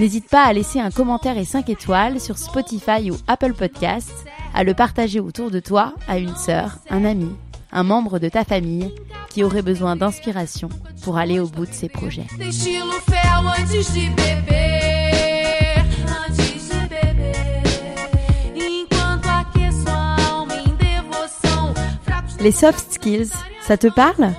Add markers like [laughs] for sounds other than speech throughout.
n'hésite pas à laisser un commentaire et 5 étoiles sur Spotify ou Apple Podcasts, à le partager autour de toi à une sœur, un ami, un membre de ta famille qui aurait besoin d'inspiration pour aller au bout de ses projets. Les soft skills, ça te parle?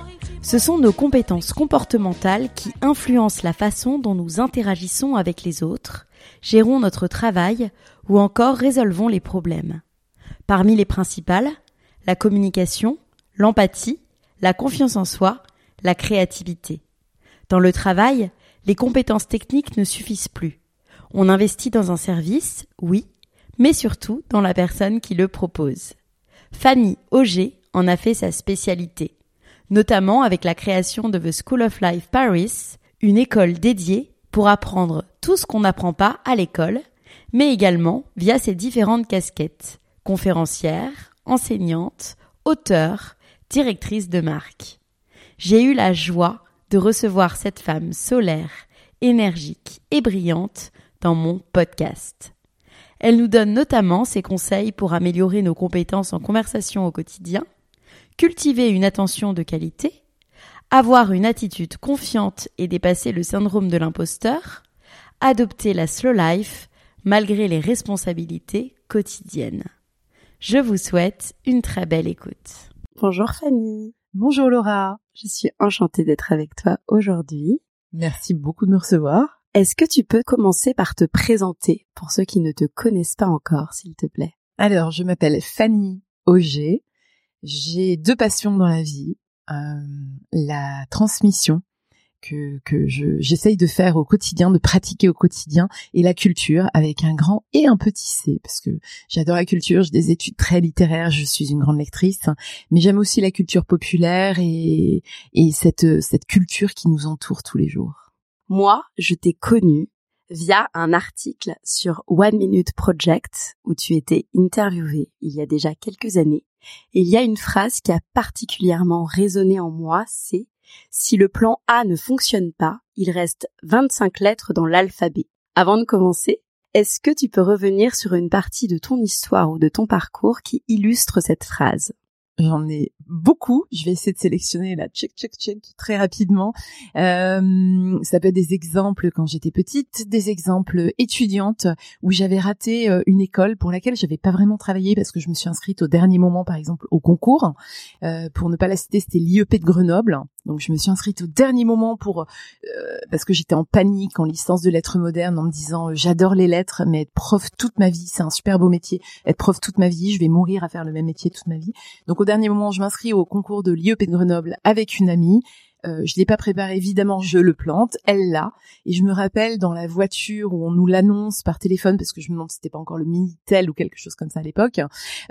Ce sont nos compétences comportementales qui influencent la façon dont nous interagissons avec les autres, gérons notre travail ou encore résolvons les problèmes. Parmi les principales, la communication, l'empathie, la confiance en soi, la créativité. Dans le travail, les compétences techniques ne suffisent plus. On investit dans un service, oui, mais surtout dans la personne qui le propose. Fanny Auger en a fait sa spécialité, notamment avec la création de The School of Life Paris, une école dédiée pour apprendre tout ce qu'on n'apprend pas à l'école, mais également via ses différentes casquettes, conférencière, enseignante, auteure, directrice de marque. J'ai eu la joie de recevoir cette femme solaire, énergique et brillante dans mon podcast. Elle nous donne notamment ses conseils pour améliorer nos compétences en conversation au quotidien, cultiver une attention de qualité, avoir une attitude confiante et dépasser le syndrome de l'imposteur, adopter la slow life malgré les responsabilités quotidiennes. Je vous souhaite une très belle écoute. Bonjour Fanny. Bonjour Laura, Je suis enchantée d'être avec toi aujourd'hui. merci beaucoup de me recevoir. Est-ce que tu peux commencer par te présenter pour ceux qui ne te connaissent pas encore, s'il te plaît? Alors, je m'appelle Fanny Auger. J'ai deux passions dans la vie. Euh, la transmission que, que je, j'essaye de faire au quotidien, de pratiquer au quotidien, et la culture avec un grand et un petit C, parce que j'adore la culture, j'ai des études très littéraires, je suis une grande lectrice, mais j'aime aussi la culture populaire et, et cette, cette culture qui nous entoure tous les jours. Moi, je t'ai connue via un article sur One Minute Project où tu étais interviewée il y a déjà quelques années. Il y a une phrase qui a particulièrement résonné en moi, c'est si le plan A ne fonctionne pas, il reste 25 lettres dans l'alphabet. Avant de commencer, est-ce que tu peux revenir sur une partie de ton histoire ou de ton parcours qui illustre cette phrase? J'en ai beaucoup. Je vais essayer de sélectionner là, check, check, check, très rapidement. Euh, ça peut être des exemples quand j'étais petite, des exemples étudiantes où j'avais raté euh, une école pour laquelle j'avais pas vraiment travaillé parce que je me suis inscrite au dernier moment, par exemple, au concours. Euh, pour ne pas la citer, c'était l'IEP de Grenoble. Donc je me suis inscrite au dernier moment pour euh, parce que j'étais en panique en licence de lettres modernes en me disant euh, j'adore les lettres mais être prof toute ma vie c'est un super beau métier être prof toute ma vie je vais mourir à faire le même métier toute ma vie donc au dernier moment je m'inscris au concours de l'IEP de Grenoble avec une amie Euh, je l'ai pas préparé, évidemment, je le plante. Elle l'a. Et je me rappelle dans la voiture où on nous l'annonce par téléphone, parce que je me demande si c'était pas encore le Minitel ou quelque chose comme ça à l'époque.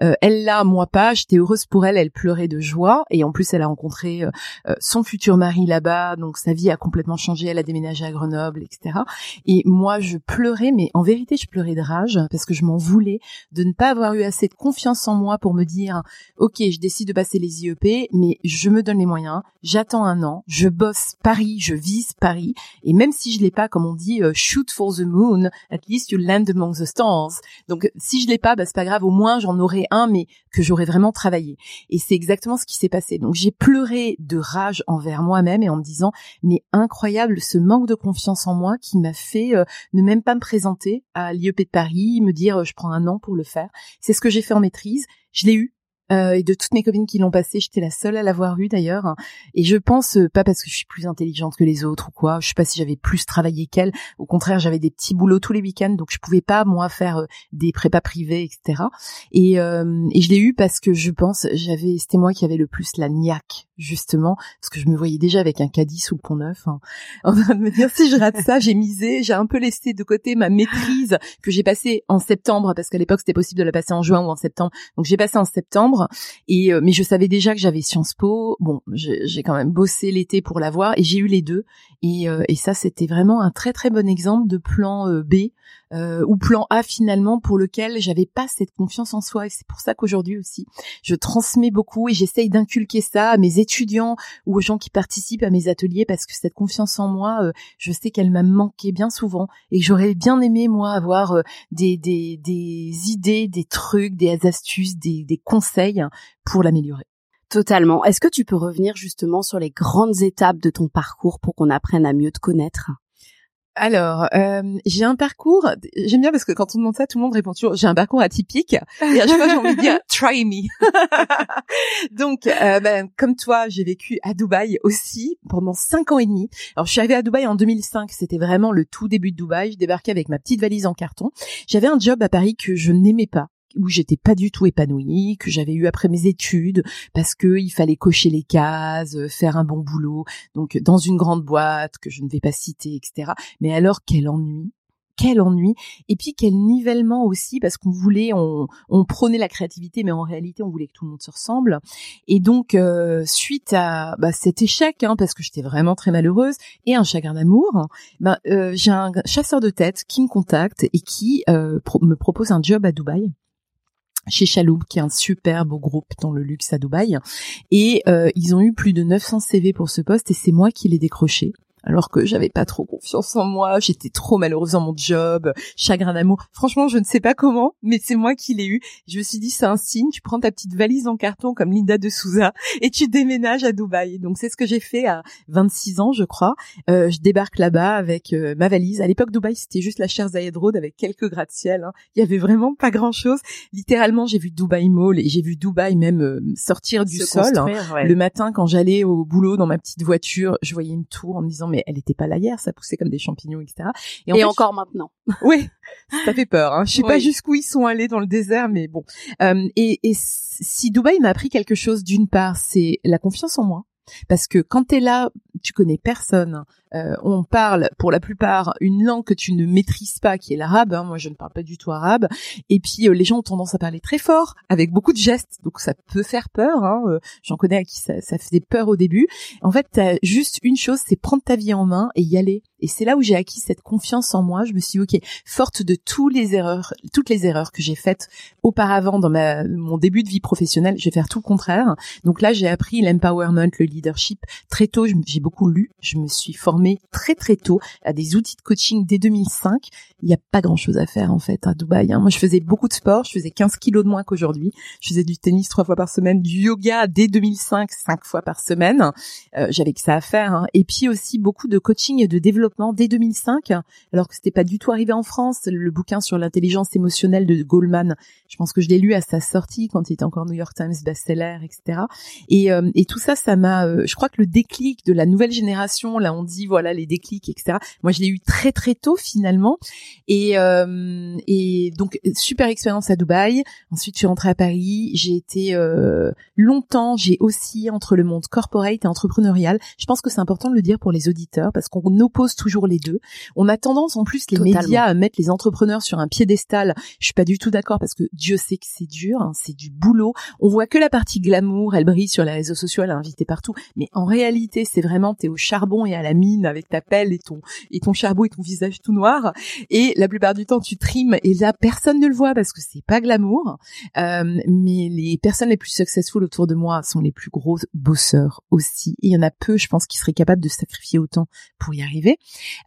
Euh, elle l'a, moi pas. J'étais heureuse pour elle. Elle pleurait de joie. Et en plus, elle a rencontré euh, euh, son futur mari là-bas. Donc sa vie a complètement changé. Elle a déménagé à Grenoble, etc. Et moi, je pleurais, mais en vérité, je pleurais de rage parce que je m'en voulais de ne pas avoir eu assez de confiance en moi pour me dire, ok, je décide de passer les IEP, mais je me donne les moyens. J'attends un an, je bosse Paris, je vise Paris, et même si je l'ai pas, comme on dit, euh, shoot for the moon, at least you land among the stars. Donc si je l'ai pas, bah, c'est pas grave, au moins j'en aurai un, mais que j'aurais vraiment travaillé. Et c'est exactement ce qui s'est passé. Donc j'ai pleuré de rage envers moi-même et en me disant, mais incroyable ce manque de confiance en moi qui m'a fait euh, ne même pas me présenter à l'IEP de Paris, me dire euh, je prends un an pour le faire. C'est ce que j'ai fait en maîtrise. Je l'ai eu. Euh, et de toutes mes copines qui l'ont passé, j'étais la seule à l'avoir eu d'ailleurs. Et je pense euh, pas parce que je suis plus intelligente que les autres ou quoi. Je sais pas si j'avais plus travaillé qu'elle. Au contraire, j'avais des petits boulots tous les week-ends, donc je pouvais pas moi faire euh, des prépas privés, etc. Et, euh, et je l'ai eu parce que je pense j'avais c'était moi qui avais le plus la niaque justement parce que je me voyais déjà avec un caddie sous le pont neuf hein, en train de me dire si je rate ça j'ai misé j'ai un peu laissé de côté ma maîtrise que j'ai passée en septembre parce qu'à l'époque c'était possible de la passer en juin ou en septembre donc j'ai passé en septembre et euh, mais je savais déjà que j'avais Sciences Po. Bon j'ai quand même bossé l'été pour l'avoir et j'ai eu les deux. Et, euh, ça c'était vraiment un très très bon exemple de plan euh, B euh, ou plan A finalement pour lequel j'avais pas cette confiance en soi. Et c'est pour ça qu'aujourd'hui aussi je transmets beaucoup et j'essaye d'inculquer ça à mes étudiants ou aux gens qui participent à mes ateliers parce que cette confiance en moi euh, je sais qu'elle m'a manqué bien souvent. Et j'aurais bien aimé moi avoir euh, des, des, des idées des trucs des astuces des, des conseils pour l'améliorer. Totalement. Est-ce que tu peux revenir justement sur les grandes étapes de ton parcours pour qu'on apprenne à mieux te connaître? Alors, euh, j'ai un parcours. J'aime bien parce que quand on demande ça, tout le monde répond toujours. J'ai un parcours atypique. Et à chaque fois, j'ai envie de dire [laughs] try me. [laughs] Donc, euh, ben, comme toi, j'ai vécu à Dubaï aussi pendant cinq ans et demi. Alors, je suis arrivée à Dubaï en 2005. C'était vraiment le tout début de Dubaï. Je débarquais avec ma petite valise en carton. J'avais un job à Paris que je n'aimais pas où j'étais pas du tout épanouie, que j'avais eu après mes études, parce que il fallait cocher les cases, euh, faire un bon boulot, donc dans une grande boîte que je ne vais pas citer, etc. Mais alors quel ennui, quel ennui, et puis quel nivellement aussi, parce qu'on voulait, on, on prônait la créativité, mais en réalité on voulait que tout le monde se ressemble. Et donc euh, suite à bah, cet échec, hein, parce que j'étais vraiment très malheureuse, et un chagrin d'amour, ben, euh, j'ai un chasseur de tête qui me contacte et qui euh, me propose un job à Dubaï chez Chaloub, qui est un super beau groupe dans le luxe à Dubaï. Et euh, ils ont eu plus de 900 CV pour ce poste et c'est moi qui l'ai décroché. Alors que j'avais pas trop confiance en moi, j'étais trop malheureuse dans mon job, chagrin d'amour. Franchement, je ne sais pas comment, mais c'est moi qui l'ai eu. Je me suis dit, c'est un signe, tu prends ta petite valise en carton comme Linda de Souza et tu déménages à Dubaï. Donc c'est ce que j'ai fait à 26 ans, je crois. Euh, je débarque là-bas avec euh, ma valise. À l'époque, Dubaï, c'était juste la Cher Zayed Road avec quelques gratte-ciel. hein. Il y avait vraiment pas grand-chose. Littéralement, j'ai vu Dubaï Mall et j'ai vu Dubaï même euh, sortir du Se sol. hein. ouais. Le matin, quand j'allais au boulot dans ma petite voiture, je voyais une tour en me disant mais elle était pas là hier, ça poussait comme des champignons, etc. Et, en fait, encore maintenant. [laughs] oui, ça fait peur. Hein. Je sais pas jusqu'où ils sont allés dans le désert, mais bon. Euh, et, et si Dubaï m'a appris quelque chose, d'une part, c'est la confiance en moi. Parce que quand t'es là, tu connais personne. Euh, on parle pour la plupart une langue que tu ne maîtrises pas, qui est l'arabe. hein. Moi, je ne parle pas du tout arabe. Et puis euh, les gens ont tendance à parler très fort, avec beaucoup de gestes. Donc ça peut faire peur. hein. Euh, J'en connais à qui ça, ça faisait peur au début. En fait, juste une chose, c'est prendre ta vie en main et y aller. Et c'est là où j'ai acquis cette confiance en moi. Je me suis dit, ok, forte de tous les erreurs, toutes les erreurs que j'ai faites auparavant dans ma, mon début de vie professionnelle, je vais faire tout le contraire. Donc là, j'ai appris l'empowerment, le leadership très tôt. J'ai beaucoup lu. Je me suis formée très très tôt à des outils de coaching dès 2005. Il n'y a pas grand chose à faire en fait à Dubaï. hein. Moi, je faisais beaucoup de sport. Je faisais 15 kilos de moins qu'aujourd'hui. Je faisais du tennis trois fois par semaine, du yoga dès 2005, cinq fois par semaine. Euh, J'avais que ça à faire. hein. Et puis aussi beaucoup de coaching et de développement dès 2005, alors que c'était pas du tout arrivé en France. Le bouquin sur l'intelligence émotionnelle de Goldman, je pense que je l'ai lu à sa sortie quand il était encore New York Times bestseller, etc. Et, euh, et tout ça, ça m'a. euh, je crois que le déclic de la nouvelle génération, là on dit voilà les déclics, etc. Moi je l'ai eu très très tôt finalement, et euh, et donc super expérience à Dubaï. Ensuite je suis rentrée à Paris. J'ai été euh, longtemps, j'ai aussi entre le monde corporate et entrepreneurial. Je pense que c'est important de le dire pour les auditeurs parce qu'on oppose toujours les deux. On a tendance en plus les Totalement. médias à mettre les entrepreneurs sur un piédestal. Je suis pas du tout d'accord parce que Dieu sait que c'est dur, hein, c'est du boulot. On voit que la partie glamour, elle brille sur les réseaux sociaux, elle est invitée partout. Mais en réalité, c'est vraiment t'es au charbon et à la mine avec ta pelle et ton et ton charbon et ton visage tout noir. Et la plupart du temps, tu trimes et là personne ne le voit parce que c'est pas glamour. Euh, mais les personnes les plus successful autour de moi sont les plus gros bosseurs aussi. Et il y en a peu, je pense, qui seraient capables de sacrifier autant pour y arriver.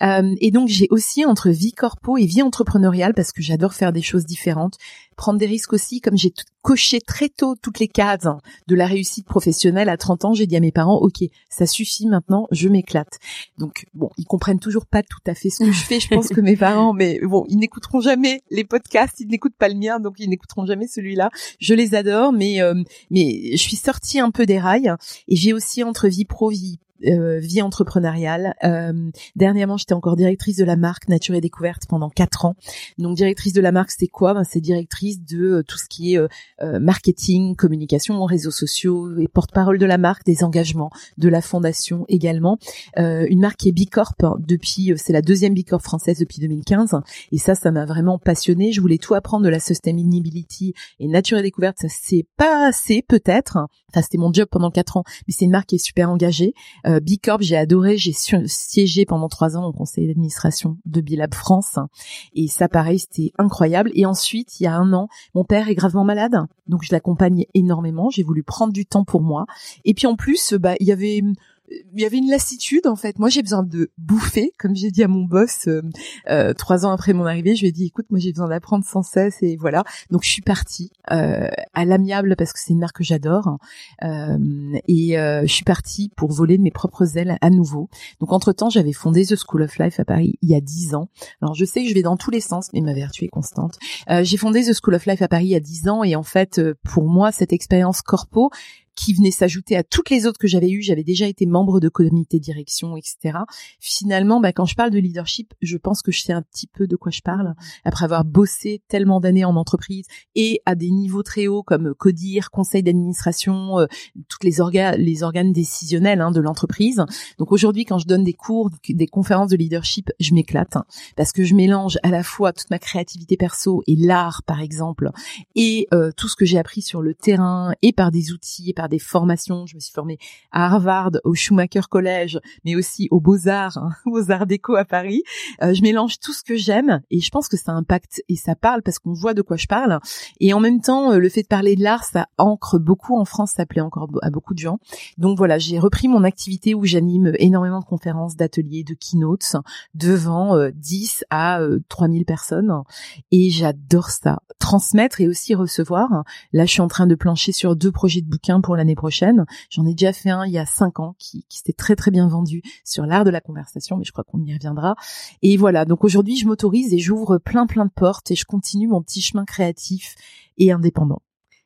Euh, et donc j'ai aussi entre vie corpo et vie entrepreneuriale parce que j'adore faire des choses différentes, prendre des risques aussi. Comme j'ai coché très tôt toutes les cases hein, de la réussite professionnelle à 30 ans, j'ai dit à mes parents OK, ça suffit maintenant, je m'éclate. Donc bon, ils comprennent toujours pas tout à fait ce que je fais. Je pense que mes parents, mais bon, ils n'écouteront jamais les podcasts, ils n'écoutent pas le mien, donc ils n'écouteront jamais celui-là. Je les adore, mais euh, mais je suis sortie un peu des rails et j'ai aussi entre vie pro vie euh, vie entrepreneuriale. Euh, dernièrement, j'étais encore directrice de la marque Nature et Découverte pendant quatre ans. Donc, directrice de la marque, c'est quoi? Ben, C'est directrice de euh, tout ce qui est euh, marketing, communication, réseaux sociaux et porte-parole de la marque, des engagements, de la fondation également. Une marque qui est Bicorp depuis, c'est la deuxième Bicorp française depuis 2015. Et ça, ça m'a vraiment passionnée. Je voulais tout apprendre de la sustainability et Nature et Découverte. Ça, c'est pas assez peut-être. Enfin, c'était mon job pendant quatre ans, mais c'est une marque qui est super engagée. Bicorp, j'ai adoré. J'ai siégé pendant trois ans au conseil d'administration de Bilab France. Et ça, pareil, c'était incroyable. Et ensuite, il y a un an, mon père est gravement malade. Donc, je l'accompagne énormément. J'ai voulu prendre du temps pour moi. Et puis, en plus, bah, il y avait il y avait une lassitude en fait. Moi, j'ai besoin de bouffer, comme j'ai dit à mon boss euh, euh, trois ans après mon arrivée. Je lui ai dit, écoute, moi, j'ai besoin d'apprendre sans cesse et voilà. Donc, je suis partie euh, à l'amiable parce que c'est une marque que j'adore euh, et euh, je suis partie pour voler de mes propres ailes à nouveau. Donc, entre temps, j'avais fondé The School of Life à Paris il y a dix ans. Alors, je sais que je vais dans tous les sens, mais ma vertu est constante. Euh, j'ai fondé The School of Life à Paris il y a dix ans et en fait, pour moi, cette expérience corpo qui venait s'ajouter à toutes les autres que j'avais eues. J'avais déjà été membre de comité direction, etc. Finalement, bah, quand je parle de leadership, je pense que je sais un petit peu de quoi je parle après avoir bossé tellement d'années en entreprise et à des niveaux très hauts comme CODIR, conseil d'administration, euh, toutes les organes, les organes décisionnels hein, de l'entreprise. Donc aujourd'hui, quand je donne des cours, des conférences de leadership, je m'éclate parce que je mélange à la fois toute ma créativité perso et l'art, par exemple, et euh, tout ce que j'ai appris sur le terrain et par des outils et par des formations. Je me suis formée à Harvard, au Schumacher College, mais aussi aux Beaux-Arts, hein, [laughs] aux Arts Déco à Paris. Euh, je mélange tout ce que j'aime et je pense que ça impacte et ça parle parce qu'on voit de quoi je parle. Et en même temps, euh, le fait de parler de l'art, ça ancre beaucoup en France, ça plaît encore à beaucoup de gens. Donc voilà, j'ai repris mon activité où j'anime énormément de conférences, d'ateliers, de keynotes devant euh, 10 à euh, 3000 personnes et j'adore ça. Transmettre et aussi recevoir. Là, je suis en train de plancher sur deux projets de bouquins pour l'année prochaine. J'en ai déjà fait un il y a cinq ans qui, qui s'était très très bien vendu sur l'art de la conversation, mais je crois qu'on y reviendra. Et voilà, donc aujourd'hui, je m'autorise et j'ouvre plein plein de portes et je continue mon petit chemin créatif et indépendant.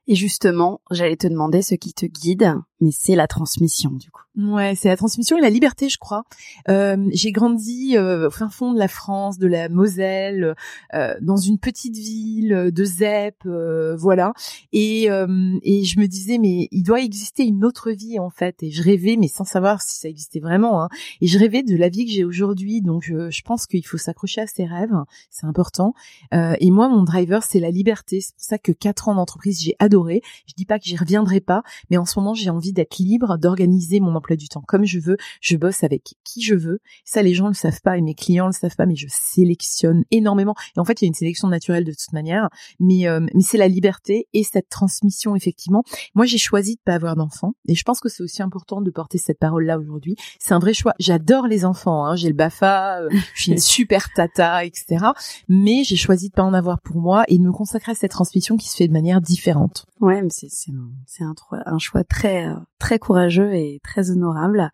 Et justement, j'allais te demander ce qui te guide, mais c'est la transmission du coup. Ouais, c'est la transmission et la liberté, je crois. Euh, j'ai grandi euh, au fin fond de la France, de la Moselle, euh, dans une petite ville euh, de ZEP, euh, voilà. Et, euh, et je me disais, mais il doit exister une autre vie en fait. Et je rêvais, mais sans savoir si ça existait vraiment. Hein. Et je rêvais de la vie que j'ai aujourd'hui. Donc je, je pense qu'il faut s'accrocher à ses rêves, c'est important. Euh, et moi, mon driver, c'est la liberté. C'est pour ça que quatre ans d'entreprise, j'ai adoré. Je dis pas que j'y reviendrai pas, mais en ce moment, j'ai envie d'être libre, d'organiser mon emploi du temps comme je veux. Je bosse avec qui je veux. Ça, les gens le savent pas et mes clients le savent pas, mais je sélectionne énormément. Et en fait, il y a une sélection naturelle de toute manière, mais euh, mais c'est la liberté et cette transmission effectivement. Moi, j'ai choisi de pas avoir d'enfants et je pense que c'est aussi important de porter cette parole-là aujourd'hui. C'est un vrai choix. J'adore les enfants. Hein. J'ai le Bafa, euh, je suis une [laughs] super tata, etc. Mais j'ai choisi de pas en avoir pour moi et de me consacrer à cette transmission qui se fait de manière différente. Ouais, mais c'est c'est un, un choix très euh, très courageux et très honorable.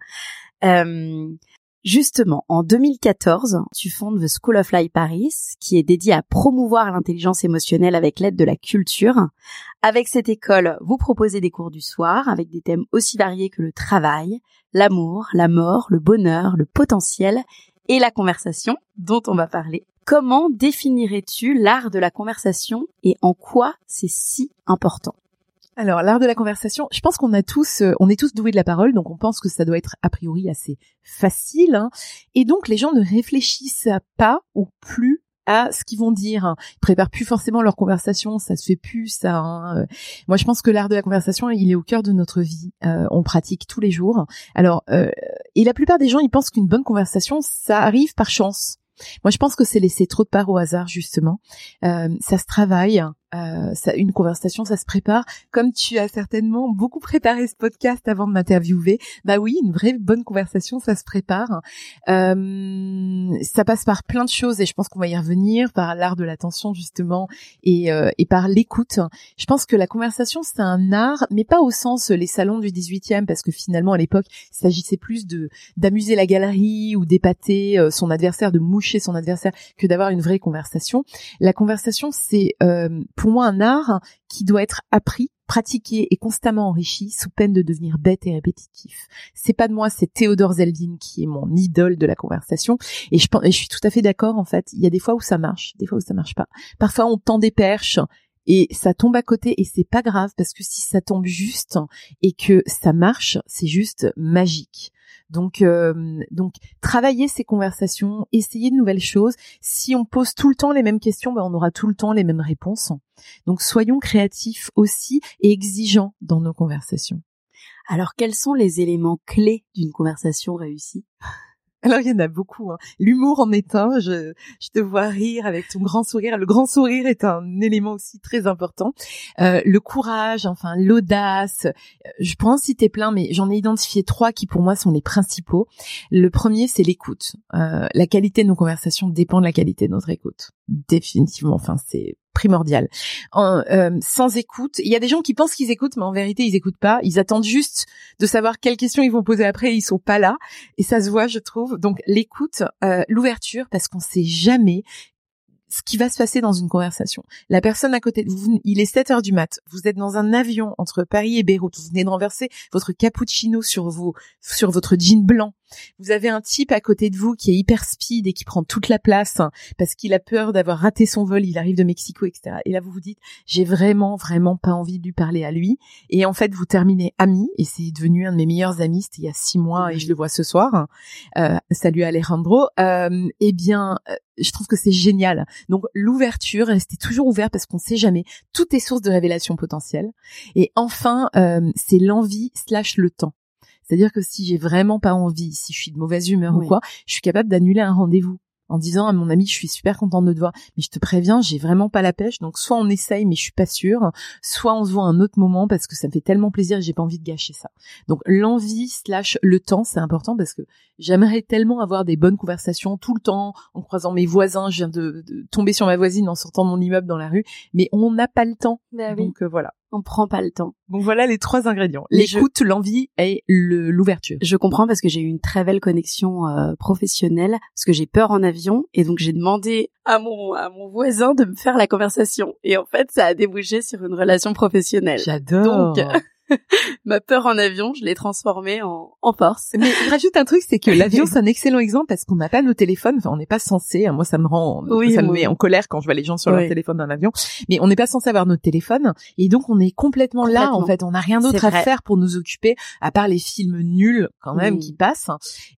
Euh, Justement, en 2014, tu fondes The School of Life Paris, qui est dédié à promouvoir l'intelligence émotionnelle avec l'aide de la culture. Avec cette école, vous proposez des cours du soir avec des thèmes aussi variés que le travail, l'amour, la mort, le bonheur, le potentiel et la conversation, dont on va parler. Comment définirais-tu l'art de la conversation et en quoi c'est si important? Alors, l'art de la conversation, je pense qu'on a tous, euh, on est tous doués de la parole, donc on pense que ça doit être a priori assez facile. hein. et donc, les gens ne réfléchissent pas ou plus à ce qu'ils vont dire. hein. Ils préparent plus forcément leur conversation, ça se fait plus ça. hein. Euh, Moi, je pense que l'art de la conversation, il est au cœur de notre vie. Euh, on pratique tous les jours. Alors, euh, et la plupart des gens, ils pensent qu'une bonne conversation, ça arrive par chance. Moi, je pense que c'est laisser trop de part au hasard, justement. Euh, ça se travaille. Euh, ça, une conversation, ça se prépare. Comme tu as certainement beaucoup préparé ce podcast avant de m'interviewer, bah oui, une vraie bonne conversation, ça se prépare. Euh, ça passe par plein de choses et je pense qu'on va y revenir, par l'art de l'attention justement et, euh, et par l'écoute. Je pense que la conversation, c'est un art, mais pas au sens euh, les salons du 18e, parce que finalement à l'époque, il s'agissait plus de d'amuser la galerie ou d'épater euh, son adversaire, de moucher son adversaire, que d'avoir une vraie conversation. La conversation, c'est euh, pour moi un art qui doit être appris, pratiqué et constamment enrichi sous peine de devenir bête et répétitif. C'est pas de moi, c'est Théodore Zeldin qui est mon idole de la conversation et je, pense, et je suis tout à fait d'accord en fait. Il y a des fois où ça marche, des fois où ça marche pas. Parfois on tend des perches et ça tombe à côté et c'est pas grave parce que si ça tombe juste et que ça marche, c'est juste magique. Donc, euh, donc, travailler ces conversations, essayer de nouvelles choses. Si on pose tout le temps les mêmes questions, ben, on aura tout le temps les mêmes réponses. Donc, soyons créatifs aussi et exigeants dans nos conversations. Alors, quels sont les éléments clés d'une conversation réussie? Alors il y en a beaucoup. hein. L'humour en est un. Je, je te vois rire avec ton grand sourire. Le grand sourire est un élément aussi très important. Euh, le courage, enfin l'audace. Euh, Je pourrais en citer plein, mais j'en ai identifié trois qui pour moi sont les principaux. Le premier, c'est l'écoute. Euh, la qualité de nos conversations dépend de la qualité de notre écoute. Définitivement. Enfin, c'est primordial. En, euh, sans écoute, il y a des gens qui pensent qu'ils écoutent, mais en vérité, ils écoutent pas. Ils attendent juste de savoir quelles questions ils vont poser après. Ils sont pas là. Et ça se voit, je trouve. Donc l'écoute, euh, l'ouverture, parce qu'on sait jamais ce qui va se passer dans une conversation. La personne à côté de vous, il est 7 heures du mat. Vous êtes dans un avion entre Paris et Beyrouth. Vous venez de renverser votre cappuccino sur vos, sur votre jean blanc. Vous avez un type à côté de vous qui est hyper speed et qui prend toute la place hein, parce qu'il a peur d'avoir raté son vol. Il arrive de Mexico, etc. Et là, vous vous dites, j'ai vraiment, vraiment pas envie de lui parler à lui. Et en fait, vous terminez amis et c'est devenu un de mes meilleurs amis. C'était il y a six mois et je le vois ce soir. Euh, salut Alejandro. Euh, eh bien, euh, je trouve que c'est génial. Donc l'ouverture, restez toujours ouvert parce qu'on sait jamais. Tout est source de révélation potentielle. Et enfin, euh, c'est l'envie slash le temps. C'est-à-dire que si j'ai vraiment pas envie, si je suis de mauvaise humeur Oui. ou quoi, je suis capable d'annuler un rendez-vous en disant à mon ami, je suis super contente de te voir, mais je te préviens, j'ai vraiment pas la pêche. Donc soit on essaye, mais je suis pas sûre, soit on se voit à un autre moment parce que ça me fait tellement plaisir et j'ai pas envie de gâcher ça. Donc l'envie slash le temps, c'est important parce que j'aimerais tellement avoir des bonnes conversations tout le temps en croisant mes voisins. Je viens de, de tomber sur ma voisine en sortant de mon immeuble dans la rue, mais on n'a pas le temps. Donc euh, voilà. On prend pas le temps. Donc voilà les trois ingrédients je- l'écoute, l'envie et l'ouverture. Je comprends parce que j'ai eu une très belle connexion euh, professionnelle parce que j'ai peur en avion et donc j'ai demandé à mon à mon voisin de me faire la conversation et en fait ça a débouché sur une relation professionnelle. J'adore. Donc, [laughs] [laughs] Ma peur en avion, je l'ai transformée en en force. Mais rajoute un truc, c'est que [laughs] l'avion c'est un excellent exemple parce qu'on n'a pas nos téléphones, enfin on n'est pas censé. hein, Moi ça me rend, Oui, ça me met en colère quand je vois les gens sur Oui. leur téléphone dans l'avion. Mais on n'est pas censé avoir notre téléphone et donc on est complètement, là en fait. On n'a rien d'autre à vrai. faire pour nous occuper à part les films nuls quand même qui passent.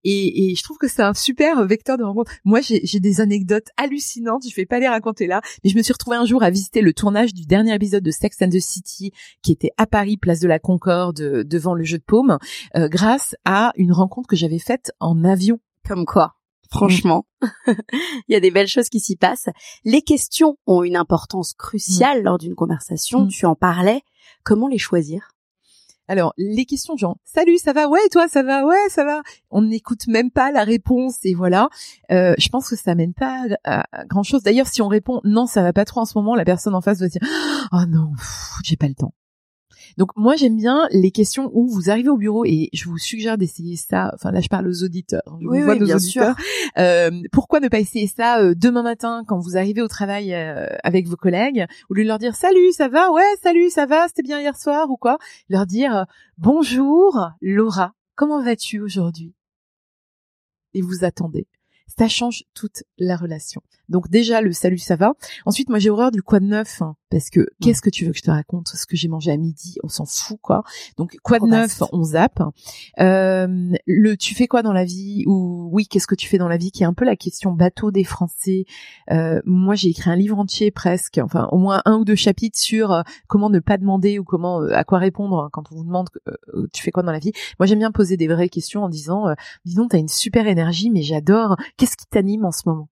Et, et je trouve que c'est un super vecteur de rencontre. Moi j'ai j'ai des anecdotes hallucinantes. Je vais pas les raconter là, mais je me suis retrouvée un jour à visiter le tournage du dernier épisode de Sex and the City qui était à Paris, place de la Concorde, euh, devant le jeu de paume, euh, grâce à une rencontre que j'avais faite en avion. Comme quoi Franchement, [laughs] il y a des belles choses qui s'y passent. Les questions ont une importance cruciale lors d'une conversation. Mm. Tu en parlais. Comment les choisir? Alors, les questions genre salut, ça va? Ouais, toi, ça va? Ouais, ça va? On n'écoute même pas la réponse et voilà. Euh, je pense que ça mène pas à, à grand chose. D'ailleurs, si on répond non, ça va pas trop en ce moment, la personne en face doit dire oh non, j'ai pas le temps. Donc moi j'aime bien les questions où vous arrivez au bureau et je vous suggère d'essayer ça. Enfin là je parle aux auditeurs. Je Oui, vous vois oui, nos bien auditeurs. Euh, pourquoi ne pas essayer ça euh, demain matin quand vous arrivez au travail euh, avec vos collègues au lieu de leur dire salut ça va? Ouais salut ça va? C'était bien hier soir ou quoi? Leur dire euh, bonjour Laura comment vas-tu aujourd'hui? Et vous attendez ça change toute la relation. Donc déjà le salut ça va. Ensuite moi j'ai horreur du quoi de neuf hein, parce que qu'est-ce que tu veux que je te raconte? Ce que j'ai mangé à midi on s'en fout quoi. Donc quoi de neuf on zappe. Euh, le tu fais quoi dans la vie? Ou oui qu'est-ce que tu fais dans la vie? Qui est un peu la question bateau des Français. Euh, moi j'ai écrit un livre entier presque enfin au moins un ou deux chapitres sur euh, comment ne pas demander ou comment euh, à quoi répondre quand on vous demande euh, tu fais quoi dans la vie. Moi j'aime bien poser des vraies questions en disant euh, dis donc t'as une super énergie mais j'adore qu'est-ce qui t'anime en ce moment?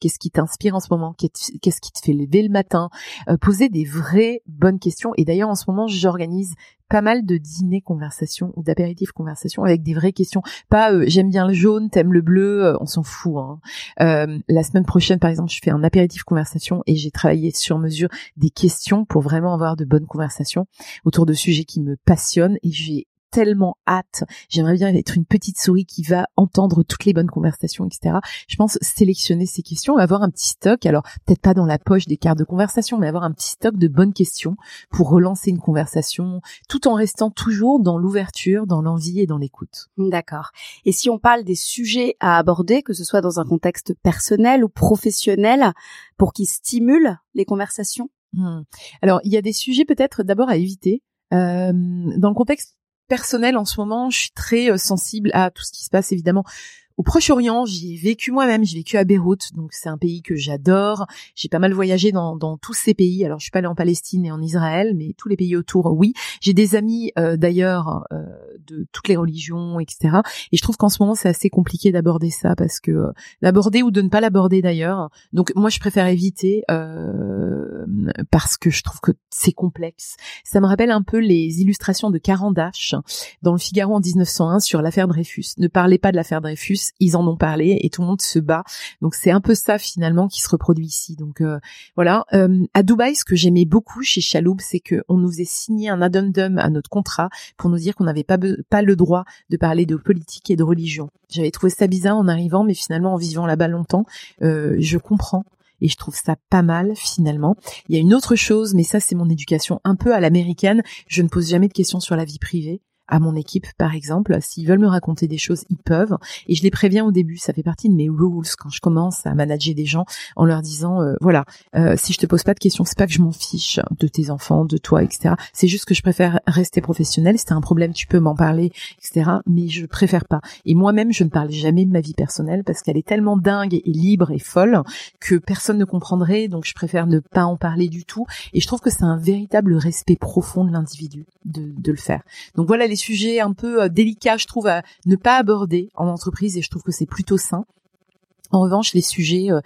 Qu'est-ce qui t'inspire en ce moment Qu'est- Qu'est-ce qui te fait lever le matin Euh, Poser des vraies bonnes questions. Et d'ailleurs, en ce moment, j'organise pas mal de dîners conversations ou d'apéritifs conversations avec des vraies questions. Pas euh, j'aime bien le jaune, t'aimes le bleu, euh, on s'en fout. Hein. Euh, la semaine prochaine, par exemple, je fais un apéritif conversation et j'ai travaillé sur mesure des questions pour vraiment avoir de bonnes conversations autour de sujets qui me passionnent et j'ai tellement hâte. J'aimerais bien être une petite souris qui va entendre toutes les bonnes conversations, etc. Je pense sélectionner ces questions, avoir un petit stock. Alors peut-être pas dans la poche des cartes de conversation, mais avoir un petit stock de bonnes questions pour relancer une conversation, tout en restant toujours dans l'ouverture, dans l'envie et dans l'écoute. D'accord. Et si on parle des sujets à aborder, que ce soit dans un contexte personnel ou professionnel, pour qu'ils stimulent les conversations? Hmm. Alors il y a des sujets peut-être d'abord à éviter. Euh, dans le contexte personnel en ce moment, je suis très euh, sensible à tout ce qui se passe évidemment au Proche-Orient. J'y ai vécu moi-même, j'ai vécu à Beyrouth, donc c'est un pays que j'adore. J'ai pas mal voyagé dans, dans tous ces pays. Alors je suis pas allée en Palestine et en Israël, mais tous les pays autour, oui. J'ai des amis euh, d'ailleurs euh, de toutes les religions, etc. Et je trouve qu'en ce moment c'est assez compliqué d'aborder ça parce que euh, l'aborder ou de ne pas l'aborder d'ailleurs. Donc moi je préfère éviter euh, parce que je trouve que c'est complexe. Ça me rappelle un peu les illustrations de Carandache dans le Figaro en 1901 sur l'affaire Dreyfus. Ne parlez pas de l'affaire Dreyfus, ils en ont parlé et tout le monde se bat. Donc c'est un peu ça finalement qui se reproduit ici. Donc euh, voilà. Euh, à Dubaï, ce que j'aimais beaucoup chez Chaloub, c'est que on nous ait signé un addendum à notre contrat pour nous dire qu'on n'avait pas pas le droit de parler de politique et de religion. J'avais trouvé ça bizarre en arrivant, mais finalement en vivant là-bas longtemps, euh, je comprends. Et je trouve ça pas mal finalement. Il y a une autre chose, mais ça c'est mon éducation un peu à l'américaine. Je ne pose jamais de questions sur la vie privée à mon équipe, par exemple. S'ils veulent me raconter des choses, ils peuvent. Et je les préviens au début. Ça fait partie de mes rules quand je commence à manager des gens en leur disant, euh, voilà, euh, si je te pose pas de questions, c'est pas que je m'en fiche de tes enfants, de toi, etc. C'est juste que je préfère rester professionnel. Si t'as un problème, tu peux m'en parler, etc. Mais je préfère pas. Et moi-même, je ne parle jamais de ma vie personnelle parce qu'elle est tellement dingue et libre et folle que personne ne comprendrait. Donc, je préfère ne pas en parler du tout. Et je trouve que c'est un véritable respect profond de l'individu de, de le faire. Donc voilà les sujets un peu euh, délicats, je trouve, à ne pas aborder en entreprise et je trouve que c'est plutôt sain. En revanche, les sujets euh,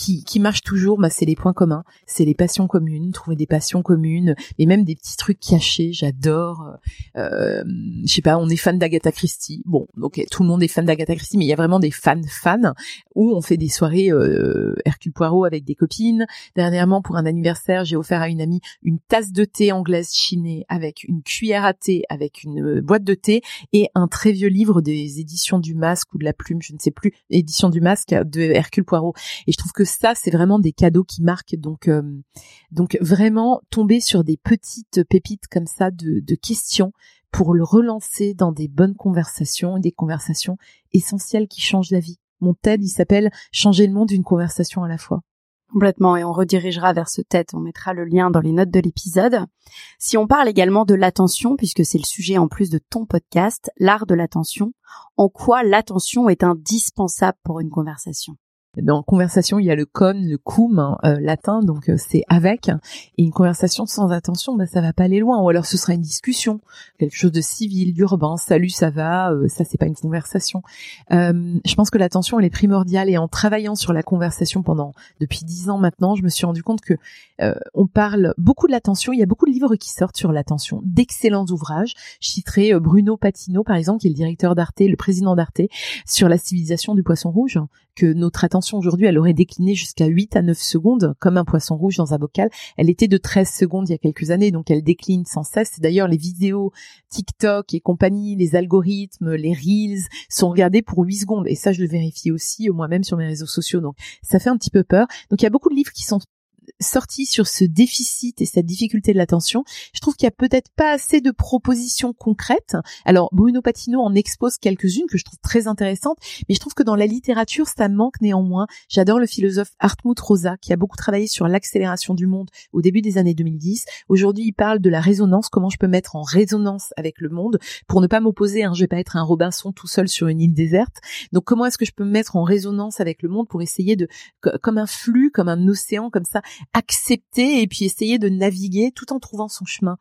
qui, qui marchent toujours, bah, c'est les points communs, c'est les passions communes, trouver des passions communes, et même des petits trucs cachés. J'adore. Euh, je sais pas, on est fan d'Agatha Christie. Bon, ok, tout le monde est fan d'Agatha Christie, mais il y a vraiment des fans fans où on fait des soirées euh, Hercule Poirot avec des copines. Dernièrement, pour un anniversaire, j'ai offert à une amie une tasse de thé anglaise chinée avec une cuillère à thé, avec une euh, boîte de thé et un très vieux livre des éditions du Masque ou de la Plume, je ne sais plus, édition du Masque de Hercule Poirot. Et je trouve que ça, c'est vraiment des cadeaux qui marquent. Donc, euh, donc vraiment tomber sur des petites pépites comme ça de, questions pour le relancer dans des bonnes conversations, des conversations essentielles qui changent la vie. Mon TED, il s'appelle Changer le monde d'une conversation à la fois. Complètement, et on redirigera vers ce tête. On mettra le lien dans les notes de l'épisode. Si on parle également de l'attention, puisque c'est le sujet en plus de ton podcast, l'art de l'attention, en quoi l'attention est indispensable pour une conversation? Dans conversation, il y a le con, le cum hein, euh, latin, donc euh, c'est avec. Et une conversation sans attention, bah, ça va pas aller loin. Ou alors ce sera une discussion, quelque chose de civil, d'urbain. Salut, ça va? Euh, Ça, c'est pas une conversation. Euh, je pense que l'attention, elle est primordiale. Et en travaillant sur la conversation pendant depuis dix ans maintenant, je me suis rendu compte que euh, on parle beaucoup de l'attention. Il y a beaucoup de livres qui sortent sur l'attention, d'excellents ouvrages. Je citerai euh, Bruno Patino, par exemple, qui est le directeur d'Arte, le président d'Arte, sur la civilisation du poisson rouge notre attention aujourd'hui, elle aurait décliné jusqu'à 8 à 9 secondes, comme un poisson rouge dans un bocal. Elle était de 13 secondes il y a quelques années, donc elle décline sans cesse. D'ailleurs, les vidéos TikTok et compagnie, les algorithmes, les reels sont regardés pour 8 secondes. Et ça, je le vérifie aussi moi-même sur mes réseaux sociaux. Donc, ça fait un petit peu peur. Donc, il y a beaucoup de livres qui sont sorti sur ce déficit et cette difficulté de l'attention, je trouve qu'il y a peut-être pas assez de propositions concrètes. Alors Bruno Patino en expose quelques-unes que je trouve très intéressantes, mais je trouve que dans la littérature ça manque néanmoins. J'adore le philosophe Hartmut Rosa qui a beaucoup travaillé sur l'accélération du monde au début des années 2010. Aujourd'hui, il parle de la résonance, comment je peux mettre en résonance avec le monde pour ne pas m'opposer. Hein, je vais pas être un Robinson tout seul sur une île déserte. Donc comment est-ce que je peux me mettre en résonance avec le monde pour essayer de comme un flux, comme un océan, comme ça, accepter et puis essayer de naviguer tout en trouvant son chemin.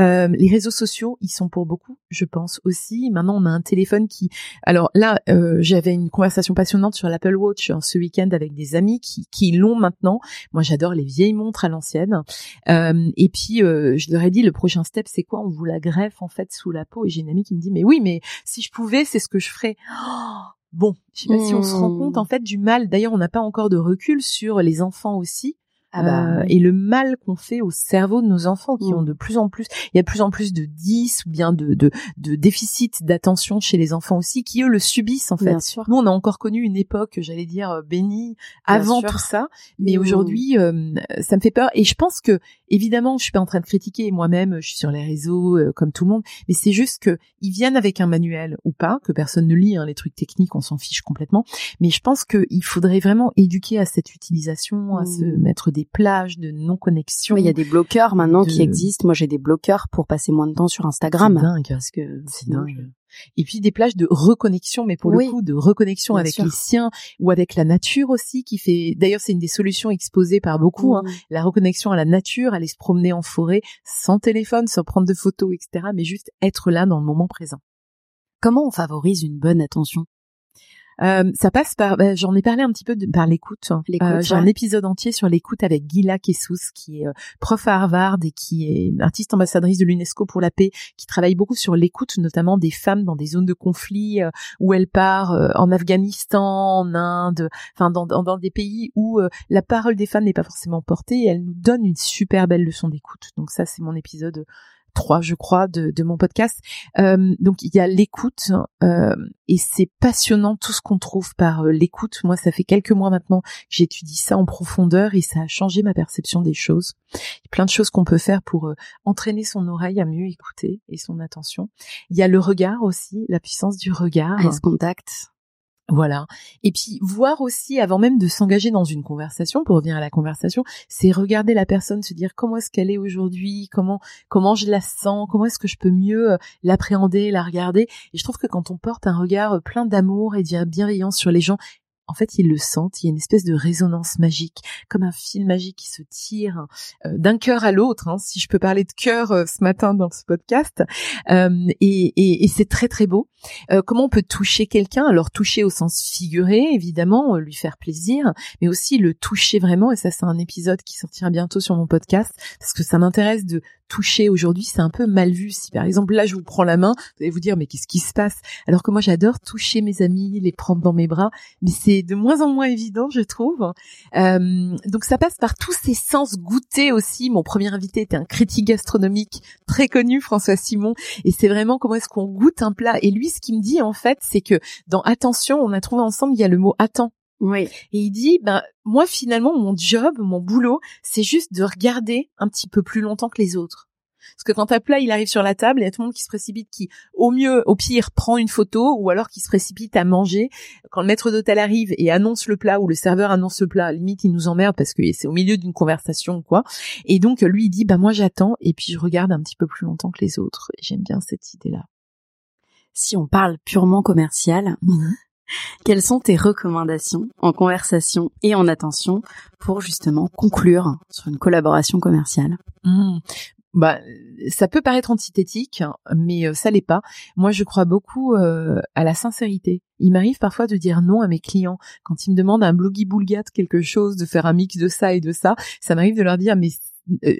Euh, les réseaux sociaux, ils sont pour beaucoup, je pense aussi. Maintenant, on a un téléphone qui. Alors là, euh, j'avais une conversation passionnante sur l'Apple Watch hein, ce week-end avec des amis qui, qui l'ont maintenant. Moi, j'adore les vieilles montres à l'ancienne. Euh, et puis, euh, je leur ai dit, le prochain step, c'est quoi? On vous la greffe en fait sous la peau. Et j'ai une amie qui me dit, mais oui, mais si je pouvais, c'est ce que je ferais. Oh Bon, je sais pas si on se rend Hmm. compte en fait du mal. D'ailleurs, on n'a pas encore de recul sur les enfants aussi. Ah bah, Euh, oui. et le mal qu'on fait au cerveau de nos enfants qui Mm. ont de plus en plus, il y a de plus en plus de 10 ou bien de, de, de déficit d'attention chez les enfants aussi, qui eux le subissent en fait. Bien sûr. Nous, on a encore connu une époque, j'allais dire, euh, bénie avant sûr. tout ça. Mais Mm. aujourd'hui, euh, ça me fait peur. Et je pense que, évidemment, je suis pas en train de critiquer moi-même, je suis sur les réseaux euh, comme tout le monde. Mais c'est juste que ils viennent avec un manuel ou pas, que personne ne lit. hein, les trucs techniques, on s'en fiche complètement. Mais je pense qu'il faudrait vraiment éduquer à cette utilisation, à Mm. se mettre des plages de non-connexion. Il y a des bloqueurs maintenant qui existent. Moi, j'ai des bloqueurs pour passer moins de temps sur Instagram. C'est dingue. Parce que C'est sinon, dingue. Et puis des plages de reconnexion, mais pour Oui. le coup de reconnexion Bien avec sûr. les siens ou avec la nature aussi, qui fait. D'ailleurs, c'est une des solutions exposées par beaucoup. hein. La reconnexion à la nature, aller se promener en forêt sans téléphone, sans prendre de photos, etc. Mais juste être là dans le moment présent. Comment on favorise une bonne attention? Euh, ça passe par, bah, j'en ai parlé un petit peu de, par l'écoute. L'écoute, Euh, J'ai ouais. un épisode entier sur l'écoute avec Gila Kessous, qui est euh, prof à Harvard et qui est artiste ambassadrice de l'UNESCO pour la paix, qui travaille beaucoup sur l'écoute, notamment des femmes dans des zones de conflit euh, où elle part euh, en Afghanistan, en Inde, enfin dans, dans, dans des pays où euh, la parole des femmes n'est pas forcément portée. Et elle nous donne une super belle leçon d'écoute. Donc ça, c'est mon épisode 3, je crois, de, de mon podcast. Euh, donc il y a l'écoute euh, et c'est passionnant tout ce qu'on trouve par euh, l'écoute. Moi, ça fait quelques mois maintenant que j'étudie ça en profondeur et ça a changé ma perception des choses. Il y a plein de choses qu'on peut faire pour euh, entraîner son oreille à mieux écouter et son attention. Il y a le regard aussi, la puissance du regard. Eye contact. Voilà. Et puis voir aussi, avant même de s'engager dans une conversation, pour revenir à la conversation, c'est regarder la personne, se dire comment est-ce qu'elle est aujourd'hui, comment comment je la sens, comment est-ce que je peux mieux euh, l'appréhender, la regarder. Et je trouve que quand on porte un regard euh, plein d'amour et de bienveillance sur les gens, en fait, ils le sentent. Il y a une espèce de résonance magique, comme un fil magique qui se tire euh, d'un cœur à l'autre. hein, si je peux parler de cœur euh, ce matin dans ce podcast, Euh, et, et- c'est très très beau. Comment on peut toucher quelqu'un? Alors toucher au sens figuré, évidemment, lui faire plaisir, mais aussi le toucher vraiment. Et ça, c'est un épisode qui sortira bientôt sur mon podcast parce que ça m'intéresse de toucher aujourd'hui. C'est un peu mal vu. Si par exemple là, je vous prends la main, vous allez vous dire mais qu'est-ce qui se passe? Alors que moi, j'adore toucher mes amis, les prendre dans mes bras, mais c'est de moins en moins évident, je trouve. Euh, donc ça passe par tous ces sens goûter aussi. Mon premier invité était un critique gastronomique très connu, François Simon, et c'est vraiment comment est-ce qu'on goûte un plat. Et lui, ce qu'il me dit en fait, c'est que dans attention, on a trouvé ensemble, il y a le mot attends. Oui. Et il dit, ben moi finalement, mon job, mon boulot, c'est juste de regarder un petit peu plus longtemps que les autres. Parce que quand un plat il arrive sur la table, il y a tout le monde qui se précipite, qui au mieux, au pire, prend une photo, ou alors qui se précipite à manger. Quand le maître d'hôtel arrive et annonce le plat, ou le serveur annonce le plat, limite il nous emmerde parce que c'est au milieu d'une conversation ou quoi. Et donc lui il dit, bah moi j'attends et puis je regarde un petit peu plus longtemps que les autres. Et J'aime bien cette idée-là. Si on parle purement commercial, quelles sont tes recommandations en conversation et en attention pour justement conclure sur une collaboration commerciale? Mmh. Bah, ça peut paraître antithétique, mais euh, ça l'est pas. Moi, je crois beaucoup euh, à la sincérité. Il m'arrive parfois de dire non à mes clients quand ils me demandent un blogi boulgat quelque chose, de faire un mix de ça et de ça. Ça m'arrive de leur dire mais euh,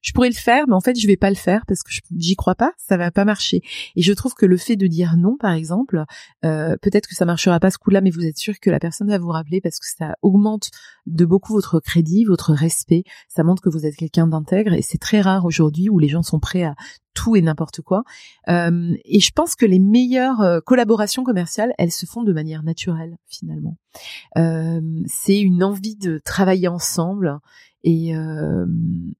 je pourrais le faire, mais en fait, je vais pas le faire parce que j'y crois pas, ça va pas marcher. Et je trouve que le fait de dire non, par exemple, euh, peut-être que ça marchera pas ce coup-là, mais vous êtes sûr que la personne va vous rappeler parce que ça augmente de beaucoup votre crédit, votre respect. Ça montre que vous êtes quelqu'un d'intègre et c'est très rare aujourd'hui où les gens sont prêts à tout et n'importe quoi. Euh, et je pense que les meilleures euh, collaborations commerciales, elles se font de manière naturelle finalement. Euh, c'est une envie de travailler ensemble et,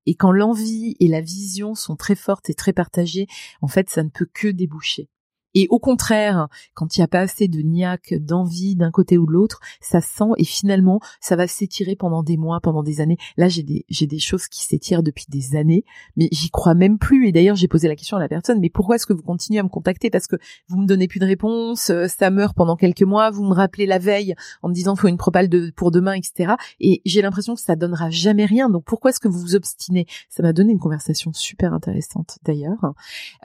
et quand l'envie et la vision sont très fortes et très partagées, en fait, ça ne peut que déboucher. Et au contraire, quand il n'y a pas assez de niaque, d'envie d'un côté ou de l'autre, ça sent et finalement, ça va s'étirer pendant des mois, pendant des années. Là, j'ai des, j'ai des choses qui s'étirent depuis des années, mais j'y crois même plus. Et d'ailleurs, j'ai posé la question à la personne, mais pourquoi est-ce que vous continuez à me contacter? Parce que vous me donnez plus de réponse, euh, ça meurt pendant quelques mois, vous me rappelez la veille en me disant faut une propale de, pour demain, etc. Et j'ai l'impression que ça donnera jamais rien. Donc pourquoi est-ce que vous vous obstinez? Ça m'a donné une conversation super intéressante d'ailleurs.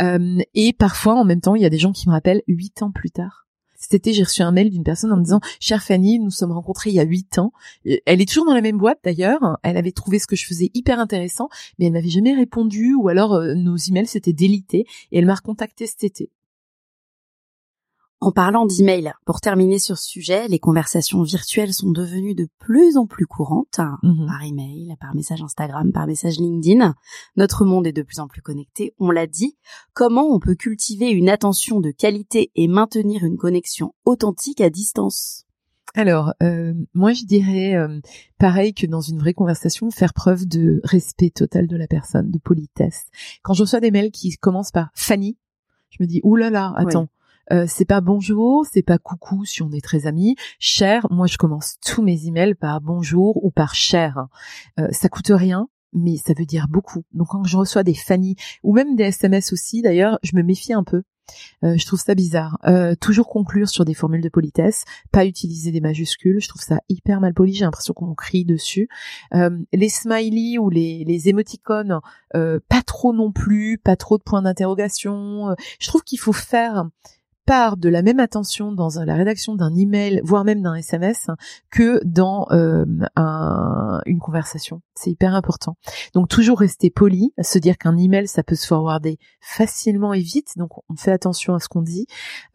Euh, et parfois, en même temps, il y a des gens qui me rappellent huit ans plus tard. Cet été, j'ai reçu un mail d'une personne en me disant "Chère Fanny, nous nous sommes rencontrés il y a huit ans. Euh, Elle est toujours dans la même boîte d'ailleurs. Elle avait trouvé ce que je faisais hyper intéressant, mais elle m'avait jamais répondu ou alors euh, nos emails s'étaient délités et elle m'a recontacté cet été. En parlant d'email, pour terminer sur ce sujet, les conversations virtuelles sont devenues de plus en plus courantes, Mhm. par email, par message Instagram, par message LinkedIn. Notre monde est de plus en plus connecté, on l'a dit. Comment on peut cultiver une attention de qualité et maintenir une connexion authentique à distance? Alors, euh, moi, je dirais euh, pareil que dans une vraie conversation, faire preuve de respect total de la personne, de politesse. Quand je reçois des mails qui commencent par Fanny, je me dis ouh là là, attends. Euh, c'est pas bonjour, c'est pas coucou si on est très amis. Cher, moi je commence tous mes emails par bonjour ou par cher. Euh, ça coûte rien, mais ça veut dire beaucoup. Donc quand je reçois des Fanny ou même des SMS aussi, d'ailleurs, je me méfie un peu. Euh, je trouve ça bizarre. Euh, toujours conclure sur des formules de politesse, pas utiliser des majuscules. Je trouve ça hyper mal poli. J'ai l'impression qu'on crie dessus. Euh, les smileys ou les, les émoticônes, pas trop non plus, pas trop de points d'interrogation. Je trouve qu'il faut faire part de la même attention dans un- la rédaction d'un email, voire même d'un SMS, que dans euh, un- une conversation. C'est hyper important. Donc toujours rester poli, se dire qu'un email ça peut se forwarder facilement et vite, donc on fait attention à ce qu'on dit.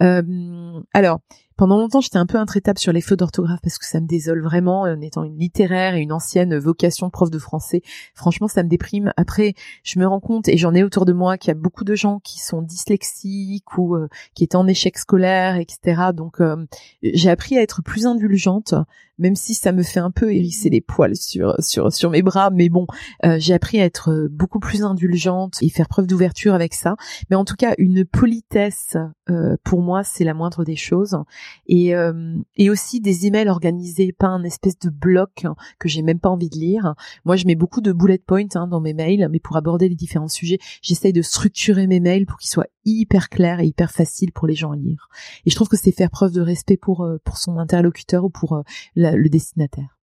Euh, alors pendant longtemps, j'étais un peu intraitable sur les fautes d'orthographe parce que ça me désole vraiment en étant une littéraire et une ancienne vocation de prof de français. Franchement, ça me déprime. Après, je me rends compte et j'en ai autour de moi qu'il y a beaucoup de gens qui sont dyslexiques ou euh, qui étaient en échec scolaire, etc. Donc, euh, j'ai appris à être plus indulgente, même si ça me fait un peu hérisser les poils sur sur sur mes bras. Mais bon, euh, j'ai appris à être euh, beaucoup plus indulgente et faire preuve d'ouverture avec ça. Mais en tout cas, une politesse euh, pour moi, c'est la moindre des choses et, euh, et aussi des emails organisés, pas un espèce de bloc hein, que j'ai même pas envie de lire. Moi, je mets beaucoup de bullet points hein, dans mes mails, mais pour aborder les différents sujets, j'essaye de structurer mes mails pour qu'ils soient hyper clairs et hyper faciles pour les gens à lire. Et je trouve que c'est faire preuve de respect pour euh, pour son interlocuteur ou pour euh, le destinataire.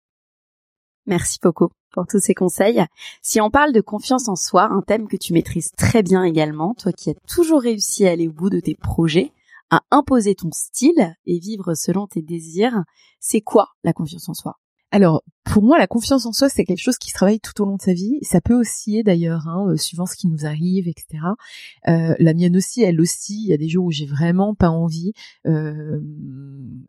Merci beaucoup pour tous ces conseils. Si on parle de confiance en soi, un thème que tu maîtrises très bien également, toi qui as toujours réussi à aller au bout de tes projets, à imposer ton style et vivre selon tes désirs, c'est quoi la confiance en soi? Alors, pour moi, la confiance en soi, c'est quelque chose qui se travaille tout au long de sa vie. Ça peut osciller d'ailleurs, hein, euh, suivant ce qui nous arrive, etc. Euh, la mienne aussi, elle aussi. Il y a des jours où j'ai vraiment pas envie. Euh,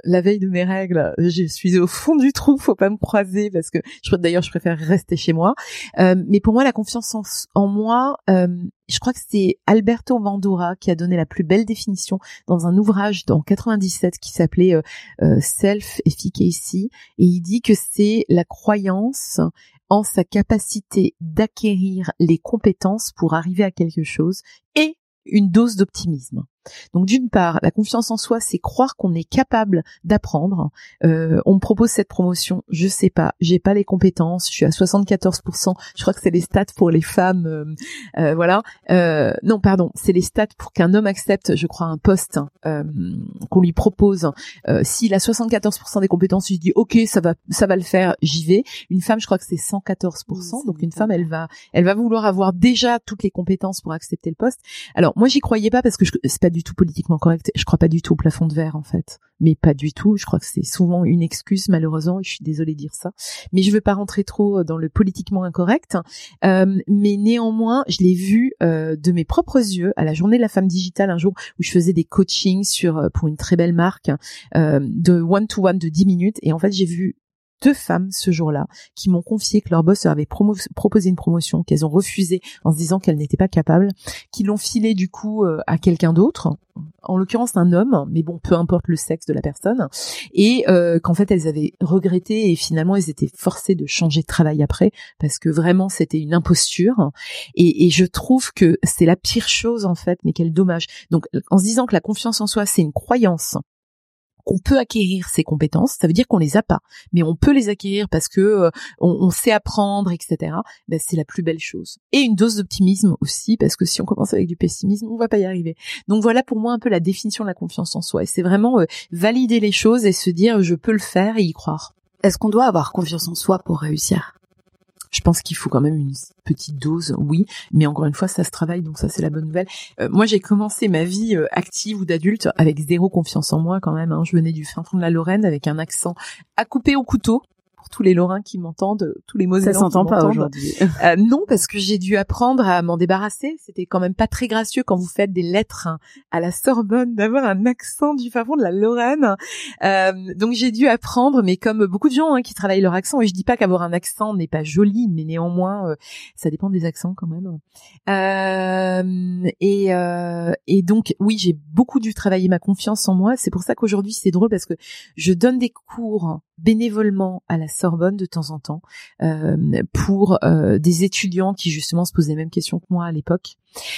la veille de mes règles, je suis au fond du trou, faut pas me croiser parce que d'ailleurs je préfère rester chez moi. Euh, mais pour moi, la confiance en, en moi, euh, je crois que c'est Alberto Vandura qui a donné la plus belle définition dans un ouvrage en 97 qui s'appelait euh, euh, Self Efficacy et il dit que c'est la croyance en sa capacité d'acquérir les compétences pour arriver à quelque chose et une dose d'optimisme. Donc d'une part, la confiance en soi, c'est croire qu'on est capable d'apprendre. Euh, on me propose cette promotion, je sais pas, j'ai pas les compétences, je suis à 74%. Je crois que c'est les stats pour les femmes, euh, euh, voilà. Euh, non, pardon, c'est les stats pour qu'un homme accepte, je crois, un poste euh, qu'on lui propose. Euh, S'il a 74% des compétences, il dit ok, ça va, ça va le faire, j'y vais. Une femme, je crois que c'est 114%. Oui, donc une femme, elle va, elle va vouloir avoir déjà toutes les compétences pour accepter le poste. Alors moi, j'y croyais pas parce que je- c'est pas du tout politiquement correct. Je crois pas du tout au plafond de verre en fait, mais pas du tout. Je crois que c'est souvent une excuse malheureusement. Je suis désolée de dire ça, mais je veux pas rentrer trop dans le politiquement incorrect. Euh, mais néanmoins, je l'ai vu euh, de mes propres yeux à la journée de la femme digitale un jour où je faisais des coachings sur euh, pour une très belle marque euh, de one to one de 10 minutes et en fait j'ai vu deux femmes ce jour-là qui m'ont confié que leur boss leur avait proposé une promotion qu'elles ont refusé en se disant qu'elles n'étaient pas capables, qui l'ont filé du coup euh, à quelqu'un d'autre, en l'occurrence un homme, mais bon, peu importe le sexe de la personne, et euh, qu'en fait elles avaient regretté et finalement elles étaient forcées de changer de travail après parce que vraiment c'était une imposture. Et, et je trouve que c'est la pire chose en fait, mais quel dommage. Donc en se disant que la confiance en soi c'est une croyance qu'on peut acquérir ces compétences, ça veut dire qu'on les a pas, mais on peut les acquérir parce que euh, on, sait apprendre, etc. Ben, c'est la plus belle chose. Et une dose d'optimisme aussi, parce que si on commence avec du pessimisme, on va pas y arriver. Donc voilà pour moi un peu la définition de la confiance en soi. Et c'est vraiment euh, valider les choses et se dire je peux le faire et y croire. Est-ce qu'on doit avoir confiance en soi pour réussir? Je pense qu'il faut quand même une petite dose, oui, mais encore une fois, ça se travaille, donc ça c'est la bonne nouvelle. Euh, moi, j'ai commencé ma vie euh, active ou d'adulte avec zéro confiance en moi quand même. Hein. Je venais du fin fond de la Lorraine avec un accent à couper au couteau tous les Lorrains qui m'entendent, tous les Mosellans Ça s'entend pas aujourd'hui. [laughs] Euh, non, parce que j'ai dû apprendre à m'en débarrasser. C'était quand même pas très gracieux quand vous faites des lettres à la Sorbonne d'avoir un accent du fond de la Lorraine. Euh, donc j'ai dû apprendre, mais comme beaucoup de gens hein, qui travaillent leur accent, et je dis pas qu'avoir un accent n'est pas joli, mais néanmoins, euh, ça dépend des accents quand même. Euh, et, euh, et donc oui, j'ai beaucoup dû travailler ma confiance en moi. C'est pour ça qu'aujourd'hui c'est drôle parce que je donne des cours bénévolement à la Sorbonne de temps en temps euh, pour euh, des étudiants qui justement se posaient les mêmes questions que moi à l'époque.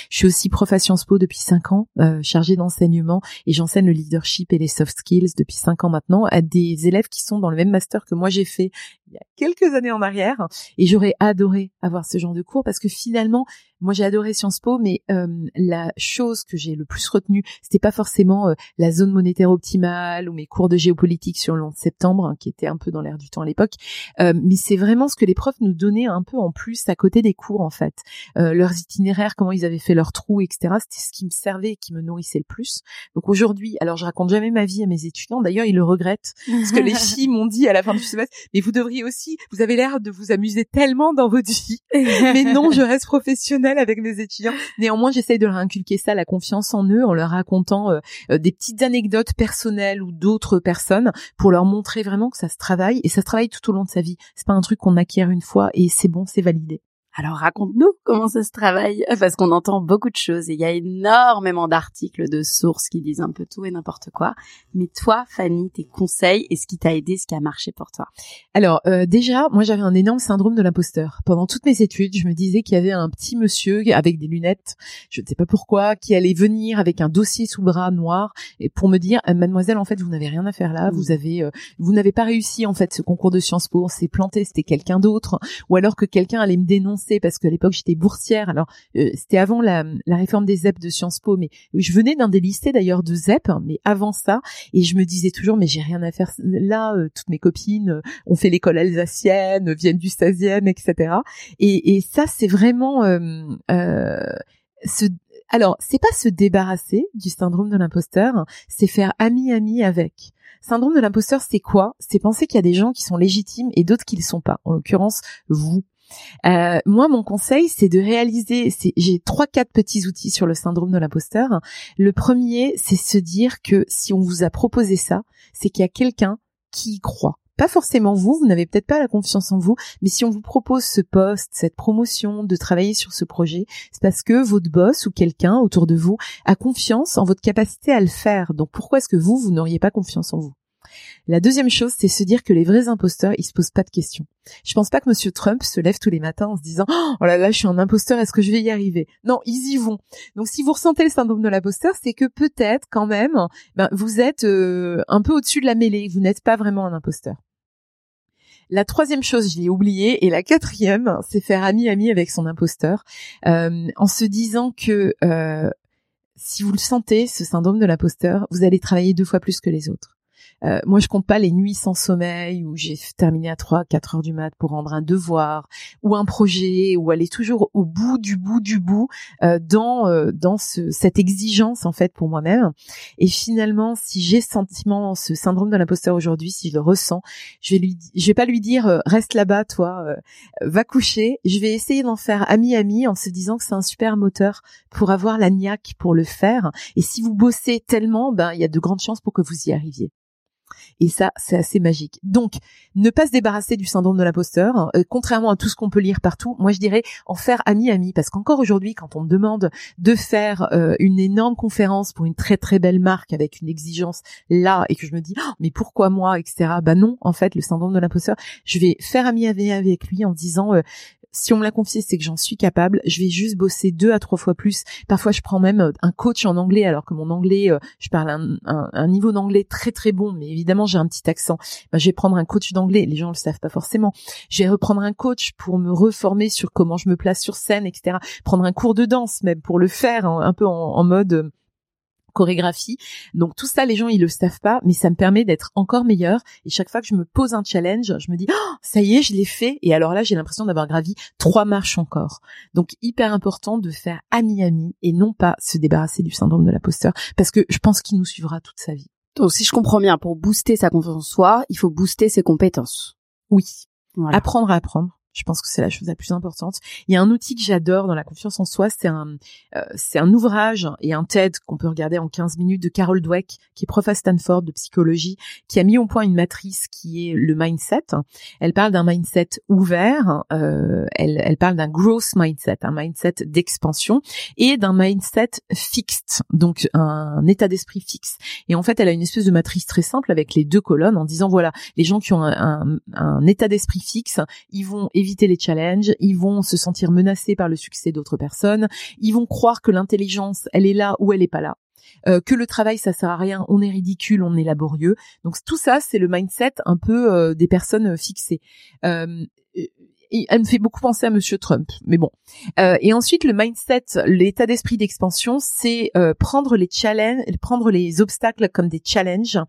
Je suis aussi prof à Sciences Po depuis cinq ans, euh, chargée d'enseignement et j'enseigne le leadership et les soft skills depuis cinq ans maintenant à des élèves qui sont dans le même master que moi j'ai fait il y a quelques années en arrière. Et j'aurais adoré avoir ce genre de cours parce que finalement moi j'ai adoré Sciences Po mais euh, la chose que j'ai le plus retenue c'était pas forcément euh, la zone monétaire optimale ou mes cours de géopolitique sur le 11 septembre hein, qui était un peu dans l'air du temps à l'époque euh, mais c'est vraiment ce que les profs nous donnaient un peu en plus à côté des cours en fait. Leurs itinéraires comment ils avaient fait leur trou etc c'était ce qui me servait et qui me nourrissait le plus donc aujourd'hui alors je raconte jamais ma vie à mes étudiants d'ailleurs ils le regrettent parce que les [laughs] filles m'ont dit à la fin du semestre mais vous devriez aussi, vous avez l'air de vous amuser tellement dans votre vie. [laughs] Mais non, je reste professionnelle avec mes étudiants. Néanmoins, j'essaye de leur inculquer ça, la confiance en eux, en leur racontant euh, euh, des petites anecdotes personnelles ou d'autres personnes pour leur montrer vraiment que ça se travaille et ça se travaille tout au long de sa vie. C'est pas un truc qu'on acquiert une fois et c'est bon, c'est validé. Alors raconte-nous comment ça se travaille, parce qu'on entend beaucoup de choses et il y a énormément d'articles, de sources qui disent un peu tout et n'importe quoi. Mais toi, Fanny, tes conseils et ce qui t'a aidé, ce qui a marché pour toi. Alors euh, déjà, moi j'avais un énorme syndrome de l'imposteur. Pendant toutes mes études, je me disais qu'il y avait un petit monsieur avec des lunettes, je ne sais pas pourquoi, qui allait venir avec un dossier sous le bras noir et pour me dire, euh, mademoiselle, en fait, vous n'avez rien à faire là, vous avez, euh, vous n'avez pas réussi en fait ce concours de Sciences Po, c'est planté, c'était quelqu'un d'autre, ou alors que quelqu'un allait me dénoncer parce qu'à l'époque j'étais boursière. Alors euh, c'était avant la, réforme des ZEP de Sciences Po, mais je venais d'un des lycées d'ailleurs de ZEP, hein, mais avant ça, et je me disais toujours mais j'ai rien à faire là. Euh, toutes mes copines euh, ont fait l'école alsacienne, viennent du 16e, etc. Et, et ça c'est vraiment ce alors, c'est pas se débarrasser du syndrome de l'imposteur, c'est faire ami-ami avec. Syndrome de l'imposteur, c'est quoi? C'est penser qu'il y a des gens qui sont légitimes et d'autres qui ne le sont pas. En l'occurrence, vous. Euh, moi, mon conseil, c'est de réaliser. J'ai trois, quatre petits outils sur le syndrome de l'imposteur. Le premier, c'est se dire que si on vous a proposé ça, c'est qu'il y a quelqu'un qui y croit. Pas forcément vous, vous n'avez peut-être pas la confiance en vous, mais si on vous propose ce poste, cette promotion, de travailler sur ce projet, c'est parce que votre boss ou quelqu'un autour de vous a confiance en votre capacité à le faire. Donc pourquoi est-ce que vous, vous n'auriez pas confiance en vous? La deuxième chose, c'est se dire que les vrais imposteurs, ils se posent pas de questions. Je pense pas que Monsieur Trump se lève tous les matins en se disant oh là là, je suis un imposteur, est-ce que je vais y arriver? Non, ils y vont. Donc si vous ressentez le syndrome de l'imposteur, c'est que peut-être quand même, ben, vous êtes euh, un peu au-dessus de la mêlée. Vous n'êtes pas vraiment un imposteur. La troisième chose, je l'ai oublié, et la quatrième, c'est faire ami-ami avec son imposteur, euh, en se disant que euh, si vous le sentez, ce syndrome de l'imposteur, vous allez travailler deux fois plus que les autres. Euh, moi, je compte pas les nuits sans sommeil où j'ai terminé à 3, 4 heures du mat pour rendre un devoir ou un projet ou aller toujours au bout du bout du bout euh, dans euh, dans ce, cette exigence en fait pour moi-même. Et finalement, si j'ai sentiment, ce syndrome de l'imposteur aujourd'hui, si je le ressens, je vais lui, je vais pas lui dire euh, reste là-bas, toi, euh, va coucher. Je vais essayer d'en faire ami-ami en se disant que c'est un super moteur pour avoir la niaque pour le faire. Et si vous bossez tellement, ben il y a de grandes chances pour que vous y arriviez. Et ça, c'est assez magique. Donc, ne pas se débarrasser du syndrome de l'imposteur, euh, contrairement à tout ce qu'on peut lire partout. Moi, je dirais en faire ami-ami, parce qu'encore aujourd'hui, quand on me demande de faire euh, une énorme conférence pour une très très belle marque avec une exigence là, et que je me dis, Oh, mais pourquoi moi, etc. Bah non, en fait, le syndrome de l'imposteur, je vais faire ami avec lui en disant, euh, si on me l'a confié, c'est que j'en suis capable. Je vais juste bosser deux à trois fois plus. Parfois, je prends même euh, un coach en anglais, alors que mon anglais, euh, je parle un, un, un niveau d'anglais très très bon, mais évidemment, j'ai un petit accent. Ben, je vais prendre un coach d'anglais. Les gens le savent pas forcément. Je vais reprendre un coach pour me reformer sur comment je me place sur scène, etc. Prendre un cours de danse même pour le faire, hein, un peu en, en mode euh, chorégraphie. Donc tout ça, les gens ils le savent pas, mais ça me permet d'être encore meilleur. Et chaque fois que je me pose un challenge, je me dis oh, ça y est, je l'ai fait. Et alors là, j'ai l'impression d'avoir gravi trois marches encore. Donc hyper important de faire ami-ami et non pas se débarrasser du syndrome de l'imposteur, parce que je pense qu'il nous suivra toute sa vie. Donc si je comprends bien, pour booster sa confiance en soi, il faut booster ses compétences. Oui, Voilà. apprendre à apprendre. Je pense que c'est la chose la plus importante. Il y a un outil que j'adore dans la confiance en soi, c'est un euh, c'est un ouvrage et un TED qu'on peut regarder en 15 minutes de Carol Dweck, qui est prof à Stanford de psychologie, qui a mis au point une matrice qui est le mindset. Elle parle d'un mindset ouvert, euh, elle, elle parle d'un growth mindset, un mindset d'expansion, et d'un mindset fixed, donc un état d'esprit fixe. Et en fait, elle a une espèce de matrice très simple avec les deux colonnes en disant voilà, les gens qui ont un- un état d'esprit fixe, ils vont éviter les challenges, ils vont se sentir menacés par le succès d'autres personnes, ils vont croire que l'intelligence, elle est là ou elle est pas là. Euh, que le travail ça sert à rien, on est ridicule, on est laborieux. Donc tout ça c'est le mindset un peu euh, des personnes fixées. Euh, elle me fait beaucoup penser à Monsieur Trump, mais bon. Euh, et ensuite le mindset, l'état d'esprit d'expansion, c'est euh, prendre les challenges, prendre les obstacles comme des challenges,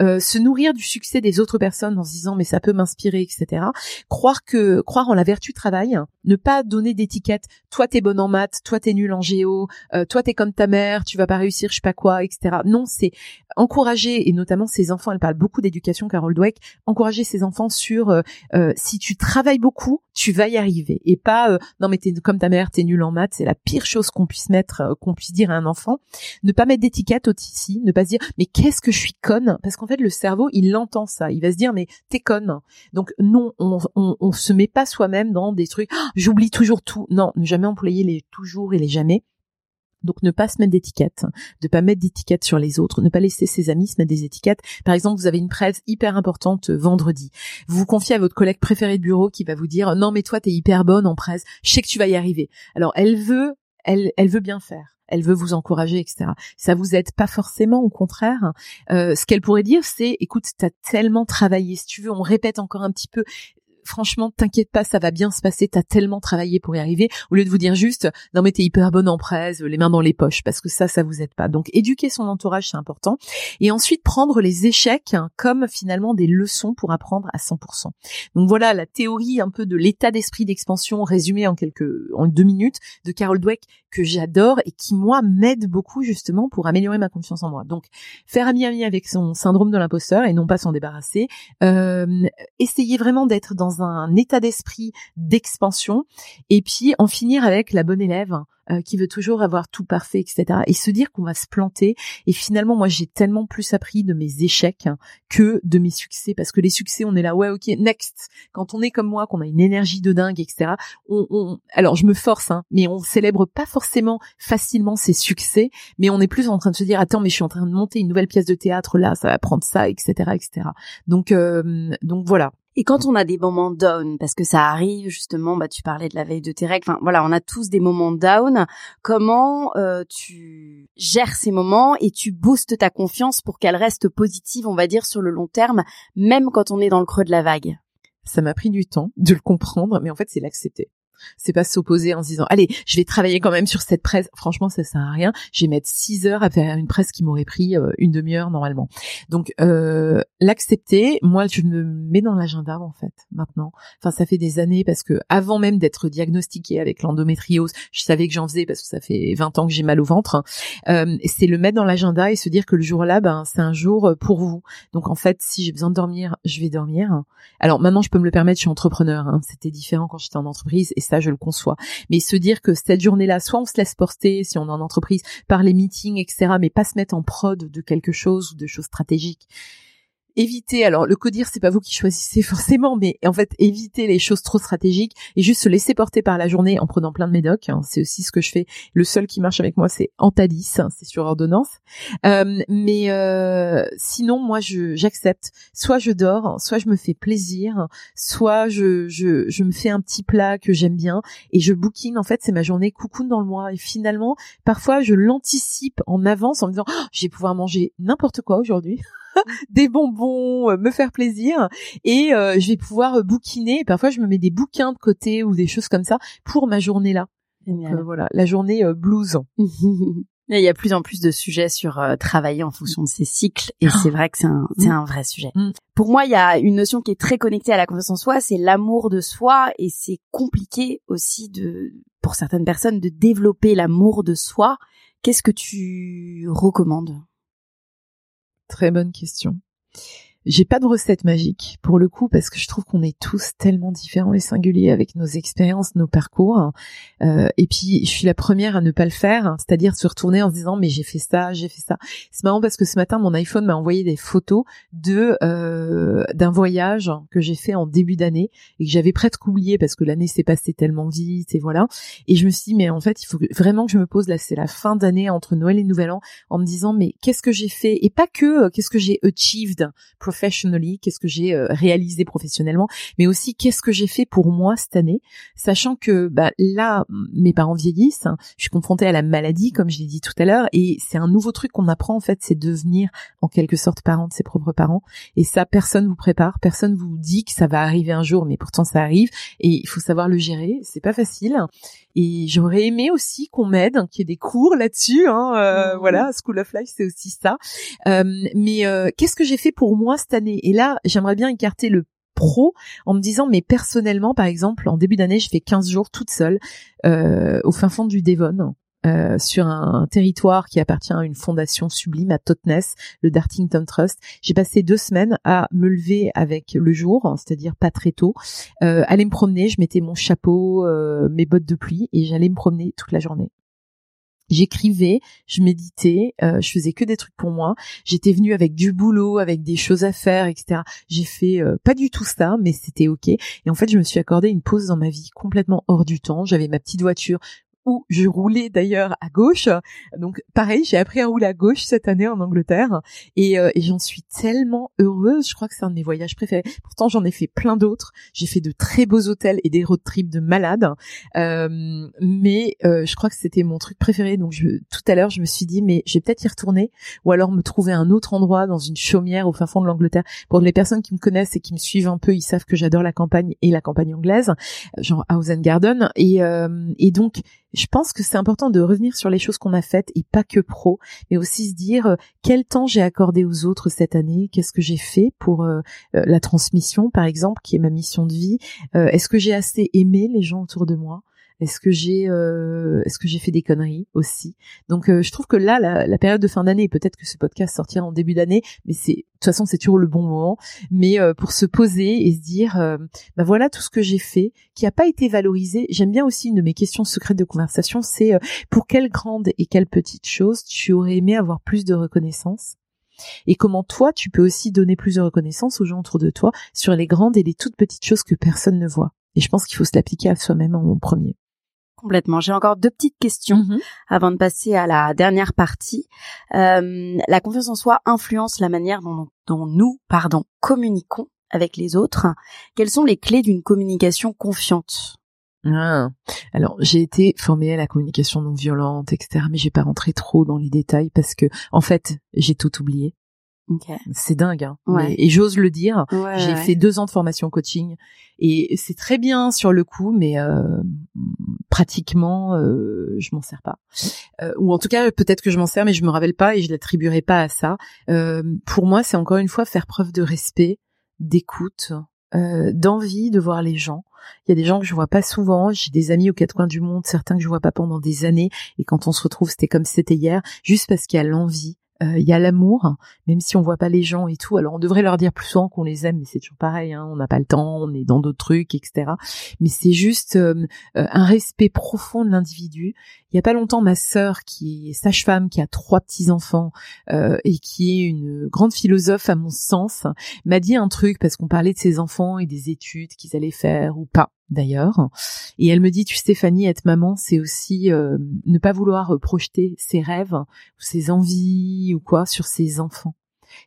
euh, se nourrir du succès des autres personnes en se disant mais ça peut m'inspirer, etc. Croire que croire en la vertu travail, ne pas donner d'étiquette. Toi t'es bonne en maths, toi t'es nul en géo, euh, toi t'es comme ta mère, tu vas pas réussir, je sais pas quoi, etc. Non, c'est encourager et notamment ses enfants. Elle parle beaucoup d'éducation, Carol Dweck. Encourager ses enfants sur euh, euh, si tu travailles beaucoup, tu vas y arriver et pas euh, non mais t'es comme ta mère, t'es nul en maths. C'est la pire chose qu'on puisse mettre, euh, qu'on puisse dire à un enfant. Ne pas mettre d'étiquette aussi, ne pas se dire mais qu'est-ce que je suis conne? Parce qu'en fait le cerveau il entend ça, il va se dire mais t'es conne. Donc non, on, on, on se met pas soi-même dans des trucs. Ah, J'oublie toujours tout. Non, ne jamais employer les toujours et les jamais. Donc ne pas se mettre d'étiquette, de pas mettre d'étiquette sur les autres, ne pas laisser ses amis se mettre des étiquettes. Par exemple, vous avez une presse hyper importante euh, vendredi. Vous vous confiez à votre collègue préféré de bureau qui va vous dire "Non mais toi t'es hyper bonne en presse, je sais que tu vas y arriver." Alors elle veut elle elle veut bien faire. Elle veut vous encourager, etc. Ça vous aide pas forcément, au contraire. Euh, ce qu'elle pourrait dire, c'est "Écoute, t'as tellement travaillé. Si tu veux, on répète encore un petit peu franchement, t'inquiète pas, ça va bien se passer, t'as tellement travaillé pour y arriver, au lieu de vous dire juste, non mais t'es hyper bonne en presse, les mains dans les poches, parce que ça, ça vous aide pas. Donc, éduquer son entourage, c'est important. Et ensuite, prendre les échecs comme finalement des leçons pour apprendre à 100%. Donc voilà, la théorie un peu de l'état d'esprit d'expansion résumée en quelques, en deux minutes de Carol Dweck que j'adore et qui, moi, m'aide beaucoup justement pour améliorer ma confiance en moi. Donc, faire ami-ami avec son syndrome de l'imposteur et non pas s'en débarrasser. Euh, essayer vraiment d'être dans un état d'esprit d'expansion et puis en finir avec la bonne élève euh, qui veut toujours avoir tout parfait, etc. Et se dire qu'on va se planter. Et finalement, moi, j'ai tellement plus appris de mes échecs que de mes succès, parce que les succès, on est là, ouais, ok, next. Quand on est comme moi, qu'on a une énergie de dingue, etc. On, on... alors, je me force, hein, mais on célèbre pas forcément facilement ses succès, mais on est plus en train de se dire, attends, mais je suis en train de monter une nouvelle pièce de théâtre là, ça va prendre ça, etc., etc. Donc, euh, donc voilà. Et quand on a des moments down, parce que ça arrive justement, bah tu parlais de la veille de tes règles, enfin voilà, on a tous des moments down. Comment euh, tu gères ces moments et tu boostes ta confiance pour qu'elle reste positive, on va dire sur le long terme, même quand on est dans le creux de la vague? Ça m'a pris du temps de le comprendre, mais en fait, c'est l'accepter. C'est pas s'opposer en se disant allez, je vais travailler quand même sur cette presse. Franchement, ça sert à rien. Je vais mettre six heures à faire une presse qui m'aurait pris euh, une demi-heure normalement. Donc euh, l'accepter, moi je me mets dans l'agenda en fait maintenant. Enfin, ça fait des années parce que avant même d'être diagnostiquée avec l'endométriose, je savais que j'en faisais parce que ça fait 20 ans que j'ai mal au ventre. Euh, c'est le mettre dans l'agenda et se dire que le jour-là, ben c'est un jour pour vous. Donc en fait, si j'ai besoin de dormir, je vais dormir. Alors maintenant, je peux me le permettre, je suis entrepreneur. Hein. C'était différent quand j'étais en entreprise ça, je le conçois. Mais se dire que cette journée-là, soit on se laisse porter si on est en entreprise par les meetings, etc., mais pas se mettre en prod de quelque chose ou de choses stratégiques éviter, alors le codir c'est pas vous qui choisissez [laughs] forcément, mais en fait éviter les choses trop stratégiques et juste se laisser porter par la journée en prenant plein de médocs. Hein. c'est aussi ce que je fais. Le seul qui marche avec moi c'est Antalis, hein, c'est sur ordonnance. Euh, mais euh, sinon moi je j'accepte. Soit je dors, soit je me fais plaisir, soit je je, je me fais un petit plat que j'aime bien et je bookine. En fait c'est ma journée coucou dans le mois et finalement parfois je l'anticipe en avance en me disant oh, je vais pouvoir manger n'importe quoi aujourd'hui. [laughs] des bonbons, euh, me faire plaisir et euh, je vais pouvoir euh, bouquiner. parfois, je me mets des bouquins de côté ou des choses comme ça pour ma journée là. voilà, la journée blues. [laughs] Il y a plus en plus de sujets sur travailler en fonction de ses cycles et c'est vrai que c'est un, c'est mm. un vrai sujet. Mm. Pour moi, il y a une notion qui est très connectée à la confiance en soi, c'est l'amour de soi et c'est compliqué aussi de, pour certaines personnes, de développer l'amour de soi. Qu'est-ce que tu recommandes? Très bonne question. J'ai pas de recette magique pour le coup parce que je trouve qu'on est tous tellement différents et singuliers avec nos expériences, nos parcours. Euh, et puis je suis la première à ne pas le faire, c'est-à-dire se retourner en se disant mais j'ai fait ça, j'ai fait ça. C'est marrant parce que ce matin mon iPhone m'a envoyé des photos de euh, d'un voyage que j'ai fait en début d'année et que j'avais presque oublié parce que l'année s'est passée tellement vite et voilà. Et je me suis dit mais en fait il faut vraiment que je me pose là c'est la fin d'année entre Noël et Nouvel An en me disant mais qu'est-ce que j'ai fait? Et pas que euh, qu'est-ce que j'ai achieved professionally, qu'est-ce que j'ai euh, réalisé professionnellement, mais aussi qu'est-ce que j'ai fait pour moi cette année, sachant que bah, là, mes parents vieillissent, hein, je suis confrontée à la maladie, comme je l'ai dit tout à l'heure, et c'est un nouveau truc qu'on apprend en fait, c'est devenir en quelque sorte parent de ses propres parents, et ça, personne vous prépare, personne vous dit que ça va arriver un jour, mais pourtant ça arrive, et il faut savoir le gérer, c'est pas facile, et j'aurais aimé aussi qu'on m'aide, hein, qu'il y ait des cours là-dessus. Hein, euh, mmh. Voilà, School of Life, c'est aussi ça. Euh, mais euh, qu'est-ce que j'ai fait pour moi cette Et là, j'aimerais bien écarter le pro en me disant mais personnellement par exemple en début d'année je fais 15 jours toute seule au fin fond du Devon euh, sur un, territoire qui appartient à une fondation sublime à Totnes, le Dartington Trust. J'ai passé deux semaines à me lever avec le jour, c'est-à-dire pas très tôt, euh, aller me promener. Je mettais mon chapeau, euh, mes bottes de pluie et j'allais me promener toute la journée. J'écrivais, je méditais, euh, je faisais que des trucs pour moi. J'étais venue avec du boulot, avec des choses à faire, etc. J'ai fait pas du tout ça, mais c'était ok. Et en fait, je me suis accordé une pause dans ma vie complètement hors du temps. J'avais ma petite voiture où je roulais d'ailleurs à gauche. Donc pareil, j'ai appris à rouler à gauche cette année en Angleterre et, euh, et j'en suis tellement heureuse. Je crois que c'est un de mes voyages préférés. Pourtant, j'en ai fait plein d'autres. J'ai fait de très beaux hôtels et des road trips de malades. Euh, mais euh, je crois que c'était mon truc préféré. Donc je, tout à l'heure, je me suis dit mais je vais peut-être y retourner ou alors me trouver un autre endroit dans une chaumière au fin fond de l'Angleterre. Pour les personnes qui me connaissent et qui me suivent un peu, ils savent que j'adore la campagne et la campagne anglaise, genre House and Garden. Et, et donc je pense que c'est important de revenir sur les choses qu'on a faites et pas que pro, mais aussi se dire euh, quel temps j'ai accordé aux autres cette année, qu'est-ce que j'ai fait pour euh, euh, la transmission par exemple, qui est ma mission de vie, est-ce que j'ai assez aimé les gens autour de moi est-ce que j'ai euh, est-ce que j'ai fait des conneries aussi? Donc euh, je trouve que là la, période de fin d'année, peut-être que ce podcast sortira en début d'année, mais c'est de toute façon c'est toujours le bon moment. Mais euh, pour se poser et se dire, bah voilà tout ce que j'ai fait, qui a pas été valorisé. J'aime bien aussi une de mes questions secrètes de conversation, c'est pour quelle grande et quelle petite chose tu aurais aimé avoir plus de reconnaissance? Et comment toi tu peux aussi donner plus de reconnaissance aux gens autour de toi sur les grandes et les toutes petites choses que personne ne voit? Et je pense qu'il faut se l'appliquer à soi-même en premier. Complètement. J'ai encore deux petites questions mhm. avant de passer à la dernière partie. Euh, la confiance en soi influence la manière dont, dont nous, pardon, communiquons avec les autres. Quelles sont les clés d'une communication confiante? Ah. Alors j'ai été formée à la communication non violente, etc. Mais j'ai pas rentré trop dans les détails parce que en fait j'ai tout oublié. Ok. C'est dingue. Hein. Ouais. Et j'ose le dire. Ouais, J'ai ouais. fait deux ans de formation coaching et c'est très bien sur le coup, mais euh, pratiquement euh, je m'en sers pas. Euh, ou en tout cas peut-être que je m'en sers, mais je me rappelle pas et je l'attribuerai pas à ça. Euh, pour moi, c'est encore une fois faire preuve de respect, d'écoute, euh, d'envie de voir les gens. Il y a des gens que je vois pas souvent. J'ai des amis aux quatre coins du monde, certains que je vois pas pendant des années. Et quand on se retrouve, c'était comme c'était hier, juste parce qu'il y a l'envie. Euh, Il y a l'amour, même si on voit pas les gens et tout. Alors on devrait leur dire plus souvent qu'on les aime, mais c'est toujours pareil. Hein, on n'a pas le temps, on est dans d'autres trucs, etc. Mais c'est juste euh, euh, un respect profond de l'individu. Il y a pas longtemps, ma sœur, qui est sage-femme, qui a trois petits enfants et qui est une grande philosophe à mon sens, m'a dit un truc parce qu'on parlait de ses enfants et des études qu'ils allaient faire ou pas d'ailleurs. Et elle me dit, tu Fanny, être maman, c'est aussi euh, ne pas vouloir euh, projeter ses rêves ou ses envies ou quoi sur ses enfants.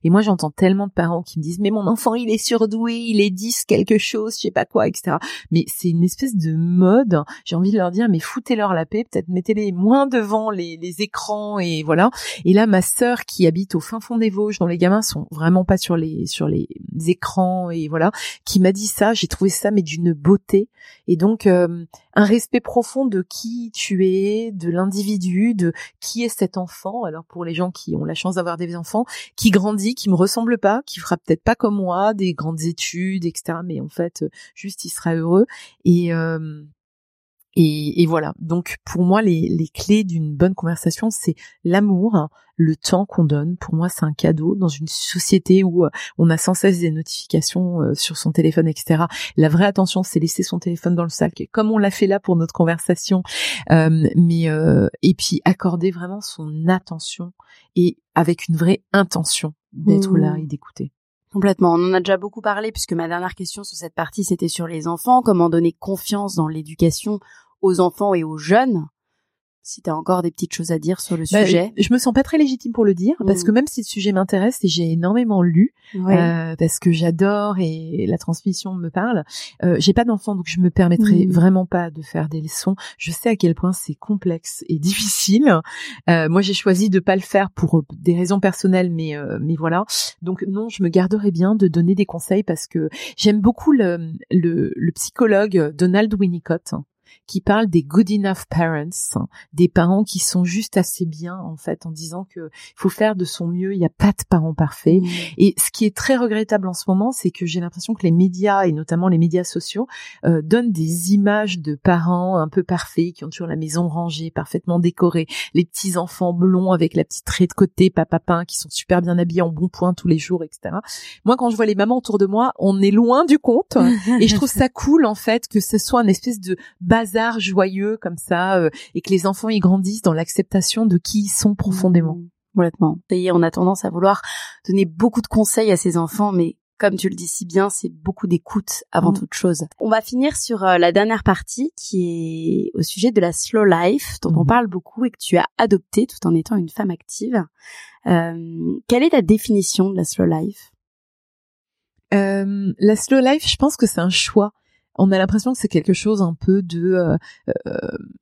Et moi, j'entends tellement de parents qui me disent, mais mon enfant, il est surdoué, il est 10 quelque chose, je sais pas quoi, etc. Mais c'est une espèce de mode. J'ai envie de leur dire, mais foutez-leur la paix, peut-être mettez-les moins devant les, écrans et voilà. Et là, ma sœur qui habite au fin fond des Vosges, dont les gamins sont vraiment pas sur les sur les écrans et voilà, qui m'a dit ça, j'ai trouvé ça mais d'une beauté. Et donc euh, un respect profond de qui tu es, de l'individu, de qui est cet enfant. Alors pour les gens qui ont la chance d'avoir des enfants, qui qui me ressemble pas, qui fera peut-être pas comme moi des grandes études, etc. Mais en fait, euh, juste il sera heureux. Et euh, et, et voilà. Donc pour moi, les, les clés d'une bonne conversation, c'est l'amour, le temps qu'on donne. Pour moi, c'est un cadeau dans une société où euh, on a sans cesse des notifications sur son téléphone, etc. La vraie attention, c'est laisser son téléphone dans le sac, comme on l'a fait là pour notre conversation. Euh, mais et puis accorder vraiment son attention et avec une vraie intention d'être Mmh. là et d'écouter. Complètement. On en a déjà beaucoup parlé puisque ma dernière question sur cette partie c'était sur les enfants, comment donner confiance dans l'éducation aux enfants et aux jeunes. Si tu as encore des petites choses à dire sur le Bah, sujet. je me sens pas très légitime pour le dire parce Mm. que même si le sujet m'intéresse et j'ai énormément lu Ouais. euh, parce que j'adore et la transmission me parle, euh, j'ai pas d'enfant donc je me permettrai Mm. vraiment pas de faire des leçons. Je sais à quel point c'est complexe et [laughs] difficile. Euh, moi j'ai choisi de pas le faire pour euh, des raisons personnelles mais euh, mais voilà. Donc non, je me garderai bien de donner des conseils parce que j'aime beaucoup le le, le psychologue Donald Winnicott qui parle des good enough parents, des parents qui sont juste assez bien en fait en disant que faut faire de son mieux, il n'y a pas de parents parfaits. Mmh. Et ce qui est très regrettable en ce moment, c'est que j'ai l'impression que les médias et notamment les médias sociaux euh, donnent des images de parents un peu parfaits qui ont toujours la maison rangée, parfaitement décorée, les petits enfants blonds avec la petite raie de côté, papa pain, qui sont super bien habillés en bon point tous les jours, etc. Moi, quand je vois les mamans autour de moi, on est loin du compte. [laughs] Et je trouve ça cool en fait que ce soit un espèce de bazar joyeux comme ça euh, et que les enfants y grandissent dans l'acceptation de qui ils sont profondément. Mmh. Complètement. Et on a tendance à vouloir donner beaucoup de conseils à ses enfants, mais comme tu le dis si bien, c'est beaucoup d'écoute avant Mm. toute chose. On va finir sur euh, la dernière partie qui est au sujet de la slow life, dont on Mhm. parle beaucoup et que tu as adopté tout en étant une femme active. Euh, quelle est ta définition de la slow life? Euh, la slow life, je pense que c'est un choix. On a l'impression que c'est quelque chose un peu de, euh, euh,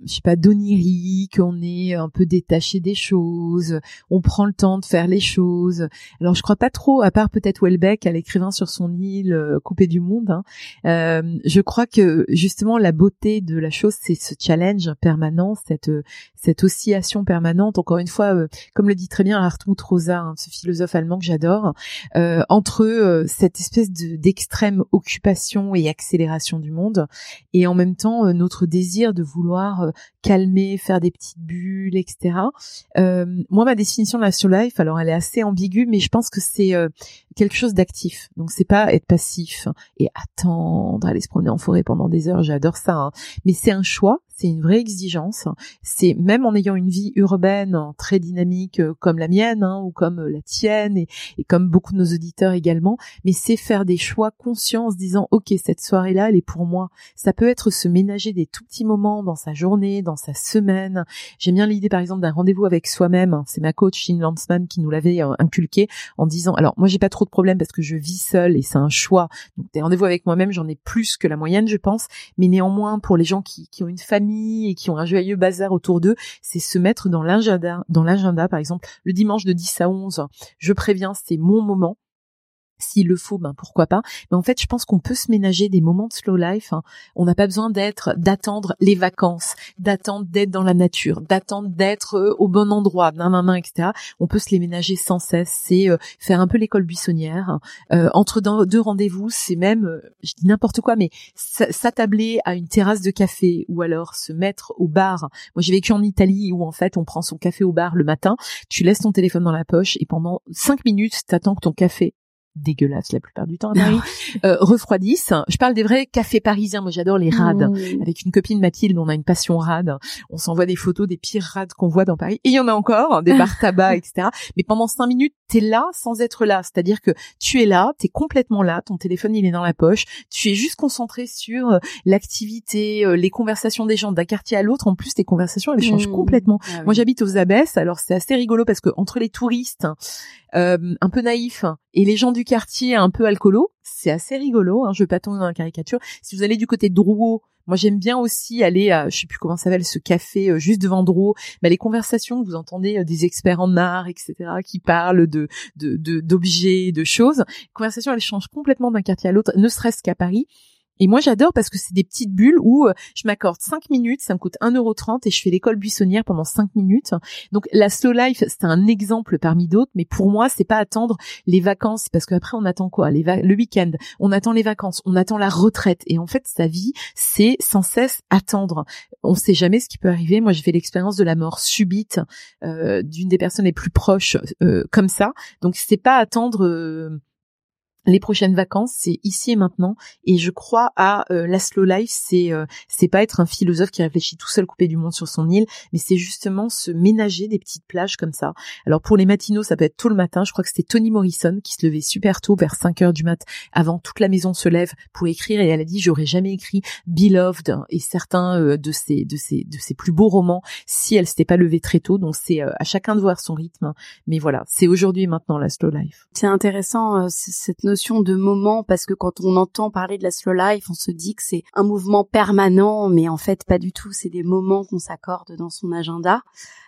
je sais pas, d'onirique. On est un peu détaché des choses. On prend le temps de faire les choses. Alors je crois pas trop, à part peut-être Welbeck, à l'écrivain sur son île euh, coupée du monde. hein. Euh, je crois que justement la beauté de la chose, c'est ce challenge permanent, cette euh, cette oscillation permanente. Encore une fois, euh, comme le dit très bien Hartmut Rosa, hein, ce philosophe allemand que j'adore, euh, entre euh, cette espèce de d'extrême occupation et accélération du monde et en même temps euh, notre désir de vouloir euh, calmer, faire des petites bulles, etc. Euh, moi, ma définition de la slow life, alors elle est assez ambiguë, mais je pense que c'est quelque chose d'actif. Donc c'est pas être passif et attendre, aller se promener en forêt pendant des heures, j'adore ça. hein. Mais c'est un choix, c'est une vraie exigence. C'est même en ayant une vie urbaine hein, très dynamique euh, comme la mienne hein, ou comme euh, la tienne et, comme beaucoup de nos auditeurs également, mais c'est faire des choix conscients en se disant ok cette soirée là elle est pour moi. Ça peut être se ménager des tout petits moments dans sa journée, dans sa semaine. J'aime bien l'idée par exemple d'un rendez-vous avec soi-même. C'est ma coach Shin Landsman qui nous l'avait euh, inculqué en disant alors moi j'ai pas trop de problèmes parce que je vis seule et c'est un choix. Donc des rendez-vous avec moi-même j'en ai plus que la moyenne je pense, mais néanmoins pour les gens qui ont une famille et qui ont un joyeux bazar autour d'eux, c'est se mettre dans l'agenda, dans l'agenda par exemple, le dimanche de 10 à 11, je préviens, c'est mon moment s'il le faut, ben pourquoi pas. Mais en fait, je pense qu'on peut se ménager des moments de slow life. hein. On n'a pas besoin d'être, d'attendre les vacances, d'attendre d'être dans la nature, d'attendre d'être euh, au bon endroit, nan, nan, nan, etc. On peut se les ménager sans cesse. C'est euh, faire un peu l'école buissonnière. Euh, entre deux rendez-vous, c'est même, euh, je dis n'importe quoi, mais s'attabler à une terrasse de café ou alors se mettre au bar. Moi, j'ai vécu en Italie où en fait, on prend son café au bar le matin. Tu laisses ton téléphone dans la poche et pendant cinq minutes, t'attends que ton café dégueulasse la plupart du temps [laughs] à Paris, euh, refroidisse. Je parle des vrais cafés parisiens. Moi, j'adore les rades. Mmh. Avec une copine Mathilde, on a une passion rade. On s'envoie des photos des pires rades qu'on voit dans Paris. Et il y en a encore, hein, des bars [laughs] tabac, etc. Mais pendant cinq minutes, t'es là sans être là. C'est-à-dire que tu es là, t'es complètement là. Ton téléphone, il est dans la poche. Tu es juste concentré sur euh, l'activité, euh, les conversations des gens d'un quartier à l'autre. En plus, tes conversations, elles changent Mmh. complètement. Ah oui. Moi, j'habite aux Abbesses, alors c'est assez rigolo parce que entre les touristes euh, un peu naïfs et les gens du quartier un peu alcoolo, c'est assez rigolo. Hein, je vais pas tomber dans la caricature. Si vous allez du côté de Drouot, moi j'aime bien aussi aller à, je sais plus comment ça s'appelle, ce café euh, juste devant Drouot. Bah, les conversations, vous entendez euh, des experts en art, etc., qui parlent de de de- d'objets, de, choses. Conversations, elles changent complètement d'un quartier à l'autre, ne serait-ce qu'à Paris. Et moi, j'adore parce que c'est des petites bulles où euh, je m'accorde 5 minutes, ça me coûte 1,30€ et je fais l'école buissonnière pendant 5 minutes. Donc la slow life, c'est un exemple parmi d'autres, mais pour moi, c'est pas attendre les vacances parce qu'après on attend quoi? Le week-end, on attend les vacances, on attend la retraite et en fait sa vie, c'est sans cesse attendre. On sait jamais ce qui peut arriver. Moi, j'ai fait l'expérience de la mort subite euh, d'une des personnes les plus proches euh, comme ça. Donc c'est pas attendre. euh, les prochaines vacances, c'est ici et maintenant. Et je crois à euh, la slow life, c'est euh, c'est pas être un philosophe qui réfléchit tout seul coupé du monde sur son île, mais c'est justement se ménager des petites plages comme ça. Alors pour les matinaux, ça peut être tôt le matin. Je crois que c'était Toni Morrison qui se levait super tôt, vers 5 heures du mat, avant toute la maison se lève pour écrire. Et elle a dit j'aurais jamais écrit Beloved et certains euh, de ses de ses de ses plus beaux romans si elle s'était pas levée très tôt. Donc c'est euh, à chacun de voir son rythme. Mais voilà, c'est aujourd'hui et maintenant la slow life. C'est intéressant euh, cette notion de moment parce que quand on entend parler de la slow life, on se dit que c'est un mouvement permanent, mais en fait pas du tout. C'est des moments qu'on s'accorde dans son agenda.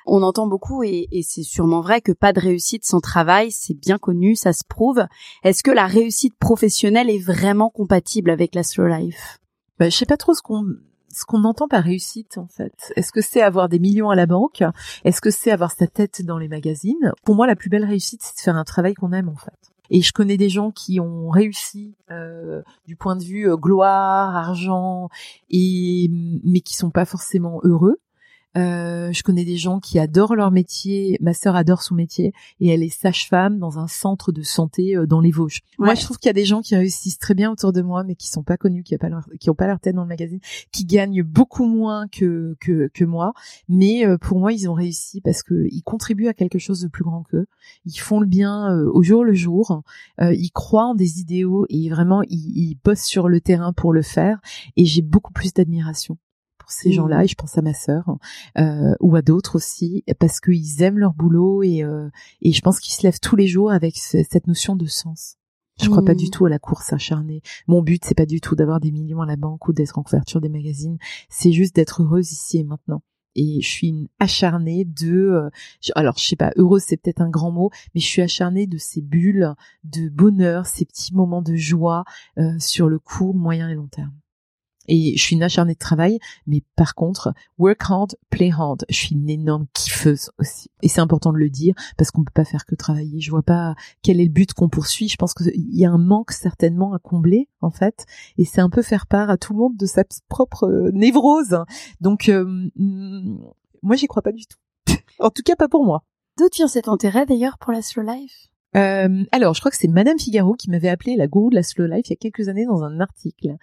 On entend beaucoup et, et c'est sûrement vrai que pas de réussite sans travail, c'est bien connu, ça se prouve. Est-ce que la réussite professionnelle est vraiment compatible avec la slow life? Bah, je sais pas trop ce qu'on ce qu'on entend par réussite en fait. Est-ce que c'est avoir des millions à la banque? Est-ce que c'est avoir sa tête dans les magazines? Pour moi, la plus belle réussite, c'est de faire un travail qu'on aime en fait. Et je connais des gens qui ont réussi euh, du point de vue euh, gloire, argent, et mais qui sont pas forcément heureux. Euh, je connais des gens qui adorent leur métier. Ma sœur adore son métier et elle est sage-femme dans un centre de santé euh, dans les Vosges. Moi, je trouve qu'il y a des gens qui réussissent très bien autour de moi, mais qui sont pas connus, qui n'ont pas leur, qui ont pas leur tête dans le magazine, qui gagnent beaucoup moins que que, que moi. Mais euh, pour moi, ils ont réussi parce que ils contribuent à quelque chose de plus grand qu'eux. Ils font le bien euh, au jour le jour. Euh, ils croient en des idéaux et vraiment ils, ils bossent sur le terrain pour le faire. Et j'ai beaucoup plus d'admiration pour ces Mmh. gens-là. Et je pense à ma sœur euh, ou à d'autres aussi parce qu'ils aiment leur boulot et euh, et je pense qu'ils se lèvent tous les jours avec ce- cette notion de sens. Je crois pas Mmh. du tout à la course acharnée. Mon but, c'est pas du tout d'avoir des millions à la banque ou d'être en couverture des magazines. C'est juste d'être heureuse ici et maintenant. Et je suis une acharnée de, euh, je- alors je sais pas, heureuse c'est peut-être un grand mot, mais je suis acharnée de ces bulles de bonheur, ces petits moments de joie euh, sur le court, moyen et long terme. Et je suis une acharnée de travail, mais par contre, work hard, play hard. Je suis une énorme kiffeuse aussi. Et c'est important de le dire parce qu'on peut pas faire que travailler. Je vois pas quel est le but qu'on poursuit. Je pense qu'il y a un manque certainement à combler, en fait. Et c'est un peu faire part à tout le monde de sa propre euh, névrose. Donc, euh, moi, j'y crois pas du tout. [laughs] en tout cas, pas pour moi. D'où tient cet intérêt d'ailleurs pour la slow life? Euh, alors, je crois que c'est Madame Figaro qui m'avait appelé la gourou de la slow life il y a quelques années dans un article,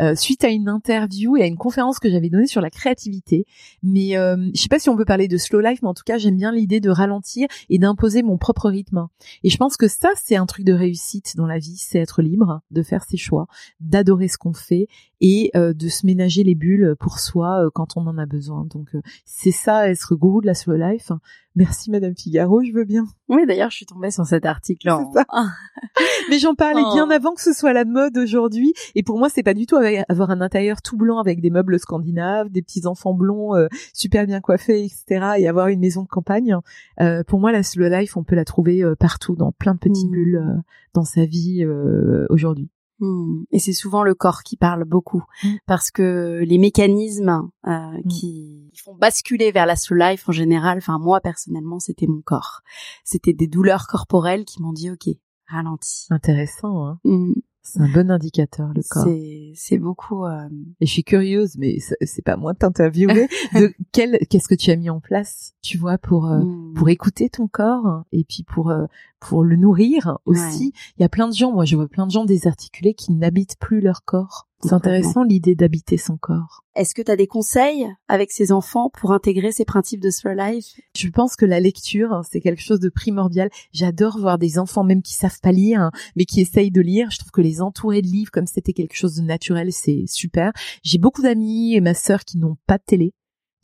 euh, suite à une interview et à une conférence que j'avais donnée sur la créativité. Mais euh, je sais pas si on peut parler de slow life, mais en tout cas, j'aime bien l'idée de ralentir et d'imposer mon propre rythme. Et je pense que ça, c'est un truc de réussite dans la vie, c'est être libre, de faire ses choix, d'adorer ce qu'on fait et euh, de se ménager les bulles pour soi euh, quand on en a besoin. Donc, euh, c'est ça, être gourou de la slow life Merci Madame Figaro, je veux bien. Oui, d'ailleurs, je suis tombée sur cet article. En... [laughs] Mais j'en parlais Oh. bien avant que ce soit la mode aujourd'hui. Et pour moi, c'est pas du tout avec- avoir un intérieur tout blanc avec des meubles scandinaves, des petits enfants blonds euh, super bien coiffés, etc. Et avoir une maison de campagne. Euh, pour moi, la slow life, on peut la trouver euh, partout, dans plein de petites Mm. bulles euh, dans sa vie euh, aujourd'hui. Hmm. Et c'est souvent le corps qui parle beaucoup Mm. parce que les mécanismes euh, qui font basculer vers la slow life en général, enfin moi personnellement, c'était mon corps. C'était des douleurs corporelles qui m'ont dit OK, ralentis. Intéressant, hein Hmm. C'est un bon indicateur le corps. C'est c'est beaucoup euh, Et je suis curieuse, mais c'est- c'est pas moi de t'interviewer. [laughs] de quel, qu'est-ce que tu as mis en place, tu vois, pour euh, hmm. pour écouter ton corps et puis pour euh, pour le nourrir aussi? Il y a plein de gens, moi je vois plein de gens désarticulés qui n'habitent plus leur corps. C'est intéressant l'idée d'habiter son corps. Est-ce que tu as des conseils avec ces enfants pour intégrer ces principes de slow life? Je pense que la lecture, hein, c'est quelque chose de primordial. J'adore voir des enfants, même qui savent pas lire, hein, mais qui essayent de lire. Je trouve que les entourer de livres comme c'était quelque chose de naturel, c'est super. J'ai beaucoup d'amis et ma sœur qui n'ont pas de télé.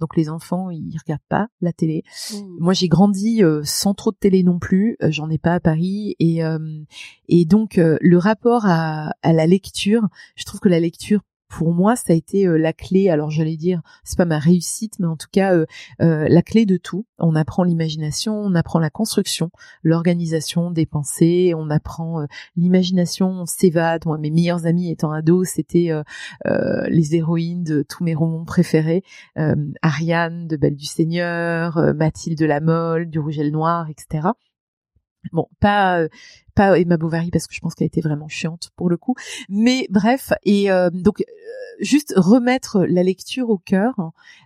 Donc les enfants, ils regardent pas la télé. Moi, j'ai grandi euh, sans trop de télé non plus. Euh, J'en ai pas à Paris et euh, et donc euh, le rapport à, à la lecture, je trouve que la lecture pour moi, ça a été euh, la clé. Alors, j'allais dire, c'est pas ma réussite, mais en tout cas, euh, euh, la clé de tout. On apprend l'imagination, on apprend la construction, l'organisation des pensées, on apprend l'imagination, on s'évade. Moi, mes meilleurs amis étant ados, c'était les héroïnes de tous mes romans préférés Ariane de Belle du Seigneur, Mathilde de la Mole, du Rouge et le Noir, etc. Bon, pas euh, pas Emma Bovary parce que je pense qu'elle était vraiment chiante pour le coup. Mais bref, et euh, donc euh, juste remettre la lecture au cœur,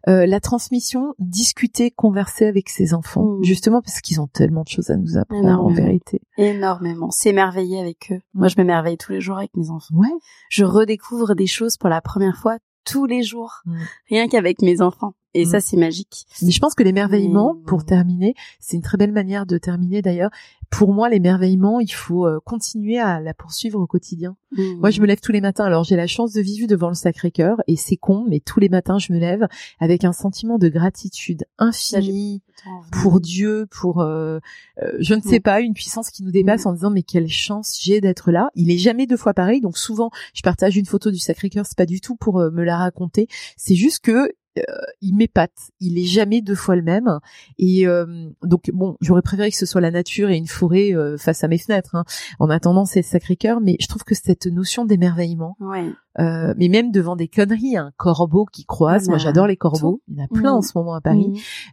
euh, la transmission, discuter, converser avec ses enfants, Mm. justement parce qu'ils ont tellement de choses à nous apprendre en vérité. Énormément. S'émerveiller avec eux. Moi, je m'émerveille tous les jours avec mes enfants. Ouais. Je redécouvre des choses pour la première fois tous les jours. Mm. Rien qu'avec mes enfants. Et Mm. ça, c'est magique. Mais je pense que l'émerveillement, Mais- pour terminer, c'est une très belle manière de terminer d'ailleurs. Pour moi, l'émerveillement, il faut euh, continuer à la poursuivre au quotidien. Mm. Moi, je me lève tous les matins. Alors, j'ai la chance de vivre devant le Sacré-Cœur et c'est con, mais tous les matins, je me lève avec un sentiment de gratitude infinie pour Dieu, pour euh, euh, je ne sais Mm. pas une puissance qui nous dépasse Mm. en disant mais quelle chance j'ai d'être là. Il est jamais deux fois pareil, donc souvent je partage une photo du Sacré-Cœur, c'est pas du tout pour euh, me la raconter, c'est juste que il m'épate, il est jamais deux fois le même et euh, donc bon j'aurais préféré que ce soit la nature et une forêt euh, face à mes fenêtres. hein. En attendant c'est le Sacré-Cœur, mais je trouve que cette notion d'émerveillement Ouais. euh, mais même devant des conneries, un corbeau qui croise. Moi, j'adore les corbeaux. Il y en a plein Mhm. en ce moment à Paris.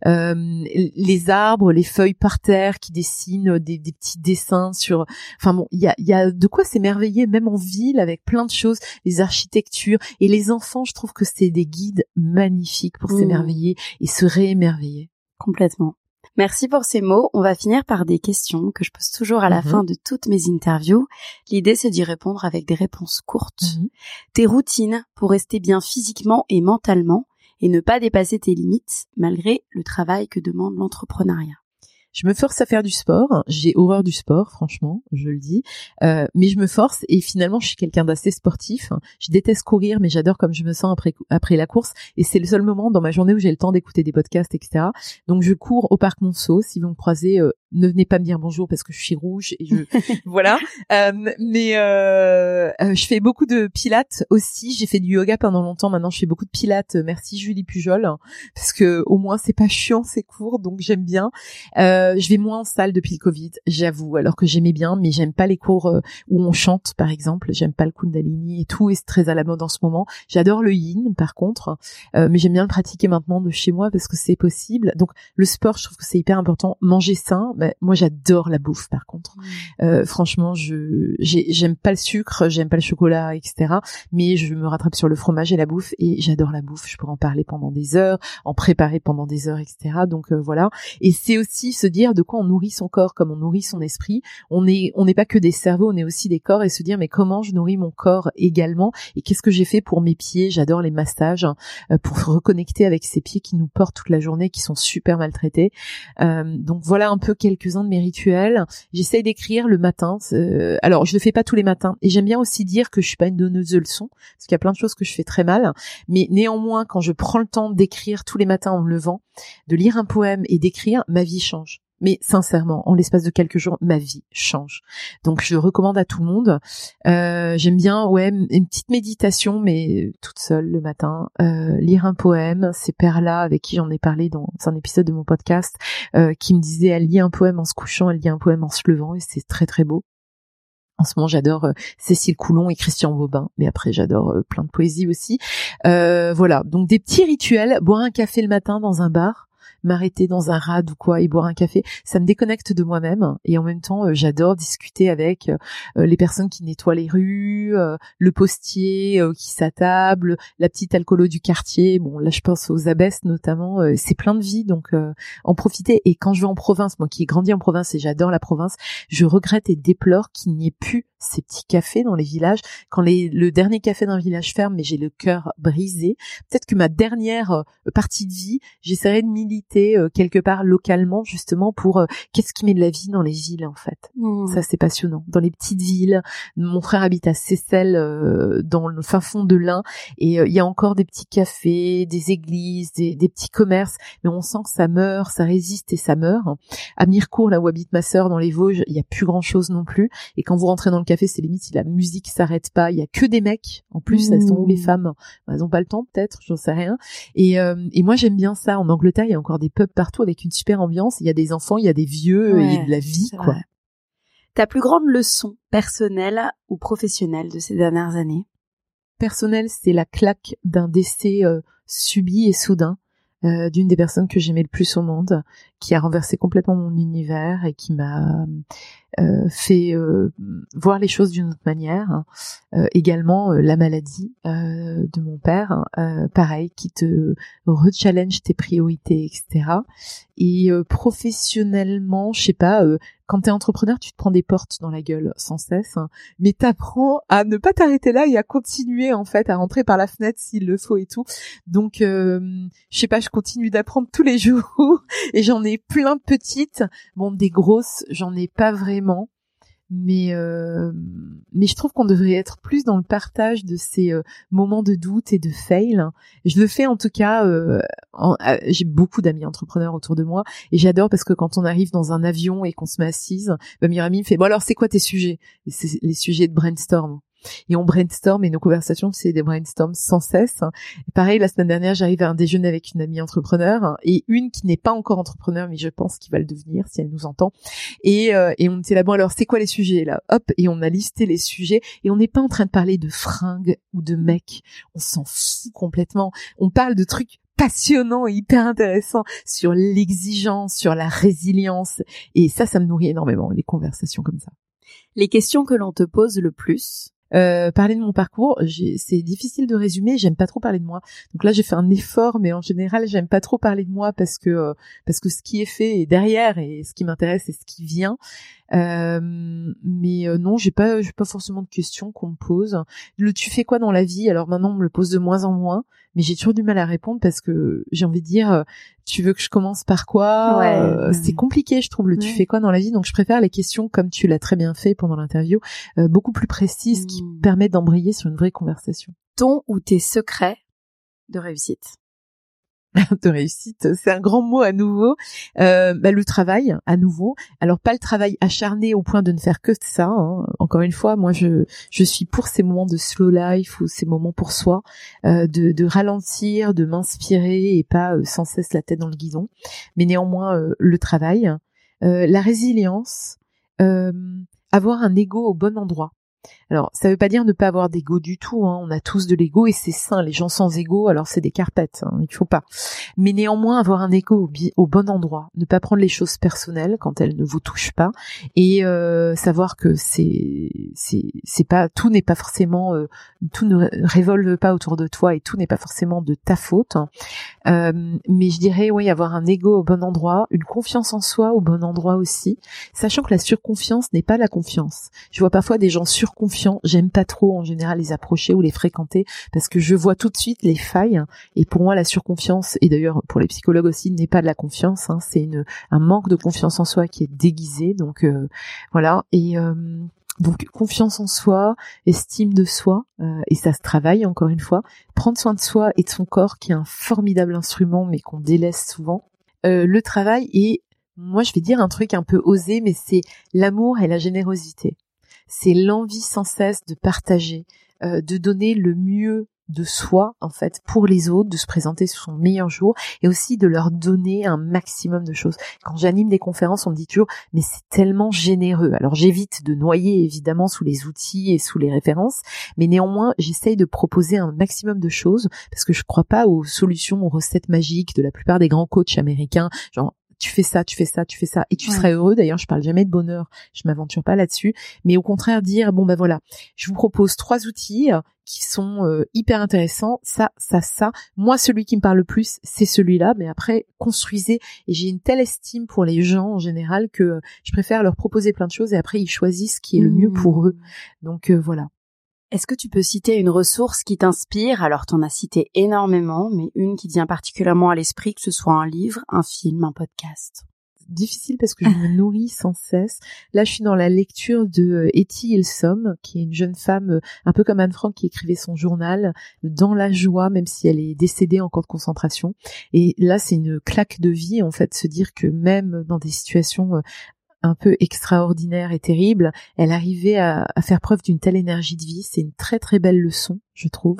Mm. Euh, les arbres, les feuilles par terre qui dessinent des, des petits dessins sur. Enfin bon, il y a, il y a de quoi s'émerveiller, même en ville, avec plein de choses, les architectures et les enfants. Je trouve que c'est des guides magnifiques pour Mhm. s'émerveiller et se réémerveiller. Complètement. Merci pour ces mots. On va finir par des questions que je pose toujours à la Mhm. fin de toutes mes interviews. L'idée, c'est d'y répondre avec des réponses courtes. Mhm. Tes routines pour rester bien physiquement et mentalement et ne pas dépasser tes limites malgré le travail que demande l'entrepreneuriat. Je me force à faire du sport. J'ai horreur du sport, franchement, je le dis. Euh, mais je me force et finalement, je suis quelqu'un d'assez sportif. Je déteste courir, mais j'adore comme je me sens après après la course. Et c'est le seul moment dans ma journée où j'ai le temps d'écouter des podcasts, etc. Donc je cours au parc Monceau. Si vous me croisez, euh, ne venez pas me dire bonjour parce que je suis rouge et je [laughs] voilà. Euh, mais euh, euh, je fais beaucoup de pilates aussi. J'ai fait du yoga pendant longtemps. Maintenant, je fais beaucoup de pilates. Merci Julie Pujol parce que au moins c'est pas chiant, c'est court, donc j'aime bien. Euh, je vais moins en salle depuis le Covid, j'avoue, alors que j'aimais bien, mais j'aime pas les cours euh, où on chante, par exemple. J'aime pas le Kundalini et tout, et c'est très à la mode en ce moment. J'adore le Yin, par contre, euh, mais j'aime bien le pratiquer maintenant de chez moi parce que c'est possible. Donc le sport, je trouve que c'est hyper important. Manger sain, bah, moi j'adore la bouffe, par contre. Euh, franchement, je j'ai- j'aime pas le sucre, j'aime pas le chocolat, etc. Mais je me rattrape sur le fromage et la bouffe, et j'adore la bouffe. Je pourrais en parler pendant des heures, en préparer pendant des heures, etc. Donc euh, voilà. Et c'est aussi se dire de quoi on nourrit son corps, comme on nourrit son esprit. On est, on n'est pas que des cerveaux, on est aussi des corps, et se dire mais comment je nourris mon corps également, et qu'est-ce que j'ai fait pour mes pieds? J'adore les massages hein, euh, pour se reconnecter avec ces pieds qui nous portent toute la journée, qui sont super maltraités. Euh, donc voilà un peu quel quelques-uns de mes rituels. J'essaye d'écrire le matin. Euh, alors, je le fais pas tous les matins. Et j'aime bien aussi dire que je suis pas une donneuse de leçons, parce qu'il y a plein de choses que je fais très mal. Mais néanmoins, quand je prends le temps d'écrire tous les matins en me levant, de lire un poème et d'écrire, ma vie change. Mais sincèrement, en l'espace de quelques jours, ma vie change. Donc je recommande à tout le monde. Euh, J'aime bien, ouais, une petite méditation, mais toute seule le matin. Euh, lire un poème. C'est Perla avec qui j'en ai parlé dans un épisode de mon podcast, euh, qui me disait elle lit un poème en se couchant, elle lit un poème en se levant, et c'est très très beau. En ce moment, j'adore euh, Cécile Coulon et Christian Bobin, mais après, j'adore euh, plein de poésie aussi. Euh, voilà, donc des petits rituels. Boire un café le matin dans un bar m'arrêter dans un rad ou quoi et boire un café, ça me déconnecte de moi-même et en même temps euh, j'adore discuter avec euh, euh, les personnes qui nettoient les rues, le postier qui s'attable, la petite alcoolo du quartier. Bon là je pense aux abesses notamment, c'est plein de vie donc en profiter et quand je vais en province, moi qui ai grandi en province et j'adore la province, je regrette et déplore qu'il n'y ait plus ces petits cafés dans les villages. Quand les, le dernier café d'un village ferme, mais j'ai le cœur brisé. Peut-être que ma dernière partie de vie, j'essaierai de militer euh, quelque part localement justement pour euh, qu'est-ce qui met de la vie dans les villes en fait? Mmh. Ça c'est passionnant. Dans les petites villes, mon frère habite à Seyssel euh, dans le fin fond de l'Ain et il y a encore des petits cafés, des églises, des, petits commerces, mais on sent que ça meurt, ça résiste et ça meurt. À Mirecourt, là où habite ma sœur dans les Vosges, il y a plus grand chose non plus. Et quand vous rentrez dans le café, c'est limite si la musique s'arrête pas, il y a que des mecs. En plus, elles sont où les Mmh. femmes? Elles ont pas le temps peut-être, j'en sais rien. Et, et moi j'aime bien ça. En Angleterre, il y a encore des pubs partout avec une super ambiance. Il y a des enfants, il y a des vieux, Ouais, et de la vie, quoi. vrai. Ta plus grande leçon personnelle ou professionnelle de ces dernières années? Personnel, c'est la claque d'un décès euh, subi et soudain euh, d'une des personnes que j'aimais le plus au monde, qui a renversé complètement mon univers et qui m'a euh, fait euh, voir les choses d'une autre manière. Également la maladie de mon père, pareil, qui te rechallenge tes priorités, etc. Et professionnellement, je sais pas, quand t'es entrepreneur, tu te prends des portes dans la gueule sans cesse, hein, mais t'apprends à ne pas t'arrêter là et à continuer en fait, à rentrer par la fenêtre s'il le faut et tout. Donc, euh, je sais pas, je continue d'apprendre tous les [laughs] jours et j'en ai plein de petites. Bon, des grosses, j'en ai pas vraiment. Mais euh, mais je trouve qu'on devrait être plus dans le partage de ces euh, moments de doute et de fail. Je le fais en tout cas. euh, euh, J'ai beaucoup d'amis entrepreneurs autour de moi et j'adore parce que quand on arrive dans un avion et qu'on se met assise, meilleure amie me fait bon alors c'est quoi tes sujets? Et C'est les sujets de brainstorm. Et on brainstorm et nos conversations c'est des brainstorms sans cesse. Pareil la semaine dernière j'arrive à un déjeuner avec une amie entrepreneur et une qui n'est pas encore entrepreneur mais je pense qu'il va le devenir si elle nous entend. Et, euh, et on était là bon alors c'est quoi les sujets là? Hop et on a listé les sujets et on n'est pas en train de parler de fringues ou de mecs. On s'en fout complètement. On parle de trucs passionnants et hyper intéressants sur l'exigence, sur la résilience et ça ça me nourrit énormément les conversations comme ça. Les questions que l'on te pose le plus Euh, parler de mon parcours, c'est difficile de résumer. J'aime pas trop parler de moi. Donc là, j'ai fait un effort, mais en général, j'aime pas trop parler de moi parce que euh, parce que ce qui est fait est derrière et ce qui m'intéresse c'est ce qui vient. Euh, mais euh, non, j'ai pas j'ai pas forcément de questions qu'on me pose. Le tu fais quoi dans la vie? Alors maintenant, on me le pose de moins en moins, mais j'ai toujours du mal à répondre parce que j'ai envie de dire euh, tu veux que je commence par quoi? Ouais, Euh, ouais. C'est compliqué, je trouve. Le tu fais quoi dans la vie? Donc je préfère les questions comme tu l'as très bien fait pendant l'interview, euh, beaucoup plus précises, qui Mm. permettent d'embrayer sur une vraie conversation ton ou tes secrets de réussite? [laughs] de réussite. C'est un grand mot à nouveau. Euh, bah, le travail, à nouveau. Alors pas le travail acharné au point de ne faire que ça. hein. Encore une fois, moi je je suis pour ces moments de slow life ou ces moments pour soi, euh, de, ralentir, de m'inspirer et pas euh, sans cesse la tête dans le guidon. Mais néanmoins euh, le travail, euh, la résilience, avoir un ego au bon endroit. Alors, ça veut pas dire ne pas avoir d'ego du tout. Hein. On a tous de l'ego et c'est sain. Les gens sans ego, alors c'est des carpettes. Hein. Il faut pas. Mais néanmoins, avoir un ego au, bon endroit, ne pas prendre les choses personnelles quand elles ne vous touchent pas, et euh, savoir que c'est c'est pas tout n'est pas forcément euh, tout ne révolve pas autour de toi et tout n'est pas forcément de ta faute. hein. Euh, mais je dirais oui, avoir un ego au bon endroit, une confiance en soi au bon endroit aussi, sachant que la surconfiance n'est pas la confiance. Je vois parfois des gens surconfiants. J'aime pas trop en général les approcher ou les fréquenter parce que je vois tout de suite les failles. Et pour moi, la surconfiance, et d'ailleurs pour les psychologues aussi, n'est pas de la confiance. Hein, c'est une un manque de confiance en soi qui est déguisé. Donc euh, voilà. Et euh, donc confiance en soi, estime de soi, euh, et ça se travaille encore une fois. Prendre soin de soi et de son corps, qui est un formidable instrument, mais qu'on délaisse souvent. Euh, le travail et moi je vais dire un truc un peu osé, mais c'est l'amour et la générosité. C'est l'envie sans cesse de partager, euh, de donner le mieux de soi en fait pour les autres, de se présenter sous son meilleur jour et aussi de leur donner un maximum de choses. Quand j'anime des conférences, on me dit toujours mais c'est tellement généreux. Alors j'évite de noyer évidemment sous les outils et sous les références, mais néanmoins j'essaye de proposer un maximum de choses parce que je crois pas aux solutions, aux recettes magiques de la plupart des grands coachs américains, genre tu fais ça, tu fais ça, tu fais ça, et tu Ouais. seras heureux. D'ailleurs, je parle jamais de bonheur, je m'aventure pas là-dessus, mais au contraire dire bon ben voilà, je vous propose trois outils euh, qui sont euh, hyper intéressants, ça, ça, ça. Moi, celui qui me parle le plus, c'est celui-là, mais après construisez. Et j'ai une telle estime pour les gens en général que euh, je préfère leur proposer plein de choses et après ils choisissent ce qui est le mieux pour eux. Donc euh, voilà. Est-ce que tu peux citer une ressource qui t'inspire? Alors, t'en as cité énormément, mais une qui vient particulièrement à l'esprit, que ce soit un livre, un film, un podcast. difficile parce que je me nourris sans cesse. Là, je suis dans la lecture de euh, Etty Ilsom, qui est une jeune femme euh, un peu comme Anne Frank qui écrivait son journal dans la joie, même si elle est décédée en camp de concentration. Et là, c'est une claque de vie, en fait, se dire que même dans des situations euh, un peu extraordinaires et terribles, elle arrivait à faire preuve d'une telle énergie de vie. C'est une très très belle leçon, je trouve.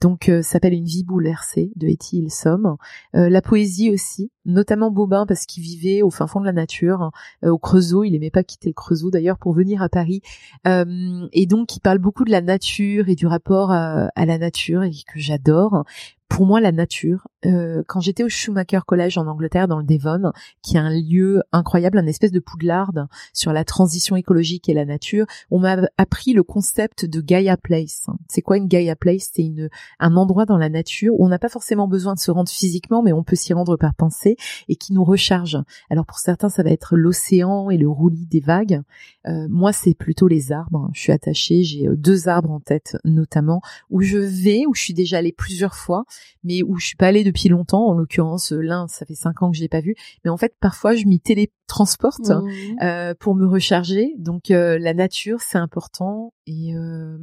Donc, euh, s'appelle Une vie bouleversée de Etty Ilsom. Euh, la poésie aussi, notamment Bobin parce qu'il vivait au fin fond de la nature, euh, au Creusot. Il aimait pas quitter le Creusot d'ailleurs pour venir à Paris. Euh, et donc, il parle beaucoup de la nature et du rapport à, à la nature et que j'adore. Pour moi, la nature, euh, quand j'étais au Schumacher College en Angleterre, dans le Devon, qui est un lieu incroyable, un espèce de poudlard sur la transition écologique et la nature, on m'a appris le concept de Gaia Place. C'est quoi une Gaia Place C'est une un endroit dans la nature où on n'a pas forcément besoin de se rendre physiquement, mais on peut s'y rendre par pensée et qui nous recharge. Alors pour certains, ça va être l'océan et le roulis des vagues. Euh, moi, c'est plutôt les arbres. Je suis attachée, j'ai euh, deux arbres en tête notamment où je vais, où je suis déjà allée plusieurs fois, mais où je suis pas allée depuis longtemps. En l'occurrence, euh, l'un, ça fait cinq ans que je l'ai pas vu, mais en fait, parfois, je m'y télétransporte Mmh. euh, pour me recharger. Donc euh, la nature, c'est important et euh,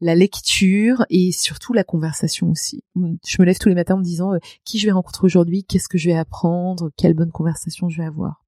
la lecture et surtout la conversation aussi. Je me lève tous les matins en me disant euh, qui je vais rencontrer aujourd'hui, qu'est-ce que je vais apprendre, quelle bonne conversation je vais avoir.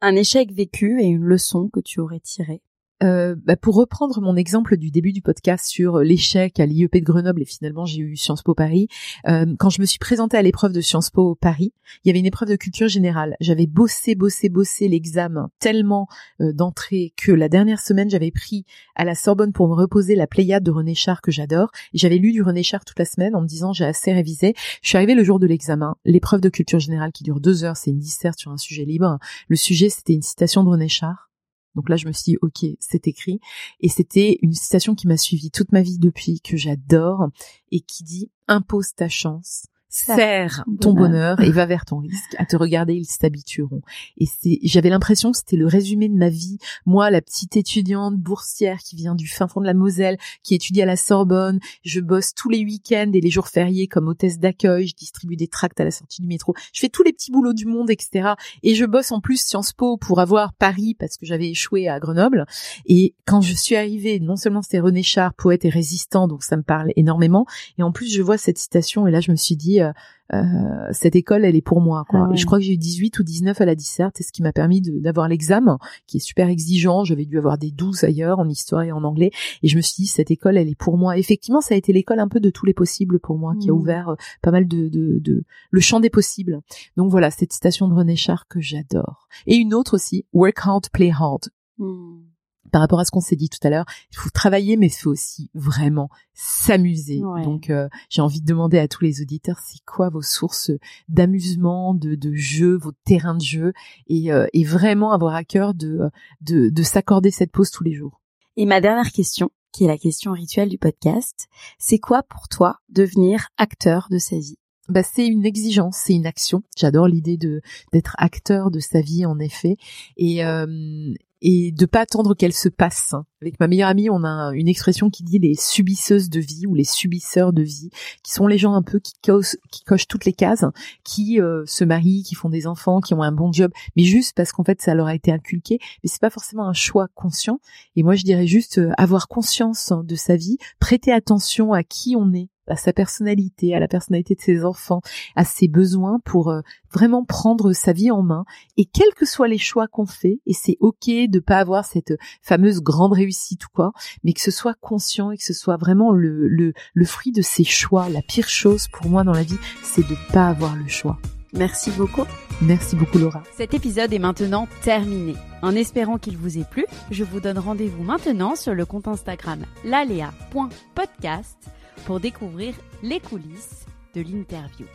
Un échec vécu et une leçon que tu aurais tirée. Euh, bah, pour reprendre mon exemple du début du podcast sur l'échec à l'IEP de Grenoble et finalement j'ai eu Sciences Po Paris, euh, quand je me suis présentée à l'épreuve de Sciences Po Paris, il y avait une épreuve de culture générale. J'avais bossé, bossé, bossé l'examen tellement euh, d'entrée que la dernière semaine j'avais pris à la Sorbonne pour me reposer la Pléiade de René Char que j'adore. J'avais lu du René Char toute la semaine en me disant j'ai assez révisé. Je suis arrivée le jour de l'examen, l'épreuve de culture générale qui dure deux heures, c'est une disserte sur un sujet libre. Le sujet c'était une citation de René Char. Donc là, je me suis dit, ok, c'est écrit. Et c'était une citation qui m'a suivie toute ma vie depuis, que j'adore, et qui dit, impose ta chance, serre ton bonheur et va vers ton risque. À te regarder, ils s'habitueront. Et c'est, j'avais l'impression que c'était le résumé de ma vie. Moi, la petite étudiante boursière qui vient du fin fond de la Moselle, qui étudie à la Sorbonne, je bosse tous les week-ends et les jours fériés comme hôtesse d'accueil, je distribue des tracts à la sortie du métro, je fais tous les petits boulots du monde, etc. Et je bosse en plus Sciences Po pour avoir Paris parce que j'avais échoué à Grenoble. Et quand je suis arrivée, non seulement c'était René Char, poète et résistant, donc ça me parle énormément, et en plus je vois cette citation et là je me suis dit, euh, euh, cette école, elle est pour moi. Quoi. Ah ouais. Et je crois que j'ai eu 18 ou 19 à la disserte, et ce qui m'a permis d'avoir l'examen, qui est super exigeant. J'avais dû avoir des 12 ailleurs, en histoire et en anglais. Et je me suis dit, cette école, elle est pour moi. Effectivement, ça a été l'école un peu de tous les possibles pour moi, qui a Mhm. ouvert euh, pas mal de, de, de... le champ des possibles. Donc voilà, cette citation de René Char que j'adore. Et une autre aussi, Work hard, play hard Mmh. Par rapport à ce qu'on s'est dit tout à l'heure, il faut travailler, mais il faut aussi vraiment s'amuser. Ouais. Donc, euh, j'ai envie de demander à tous les auditeurs, c'est quoi vos sources d'amusement, de, de jeu, vos terrains de jeu, et, euh, et vraiment avoir à cœur de, de, de s'accorder cette pause tous les jours. Et ma dernière question, qui est la question rituelle du podcast, c'est quoi pour toi devenir acteur de sa vie? Bah, c'est une exigence, c'est une action. J'adore l'idée de d'être acteur de sa vie, en effet. Et, euh, et de pas attendre qu'elle se passe. Avec ma meilleure amie, on a une expression qui dit les subisseuses de vie ou les subisseurs de vie, qui sont les gens un peu qui cochent, toutes les cases, qui euh, se marient, qui font des enfants, qui ont un bon job, mais juste parce qu'en fait ça leur a été inculqué, mais c'est pas forcément un choix conscient. Et moi je dirais juste euh, avoir conscience de sa vie, prêter attention à qui on est à sa personnalité, à la personnalité de ses enfants, à ses besoins pour euh, vraiment prendre sa vie en main. Et quels que soient les choix qu'on fait, et c'est ok de pas avoir cette fameuse grande réussite ou quoi, mais que ce soit conscient et que ce soit vraiment le, le, le fruit de ses choix. La pire chose pour moi dans la vie, c'est de pas avoir le choix. Merci beaucoup. Merci beaucoup Laura. Cet épisode est maintenant terminé. En espérant qu'il vous ait plu, je vous donne rendez-vous maintenant sur le compte Instagram lalea.podcast pour découvrir les coulisses de l'interview.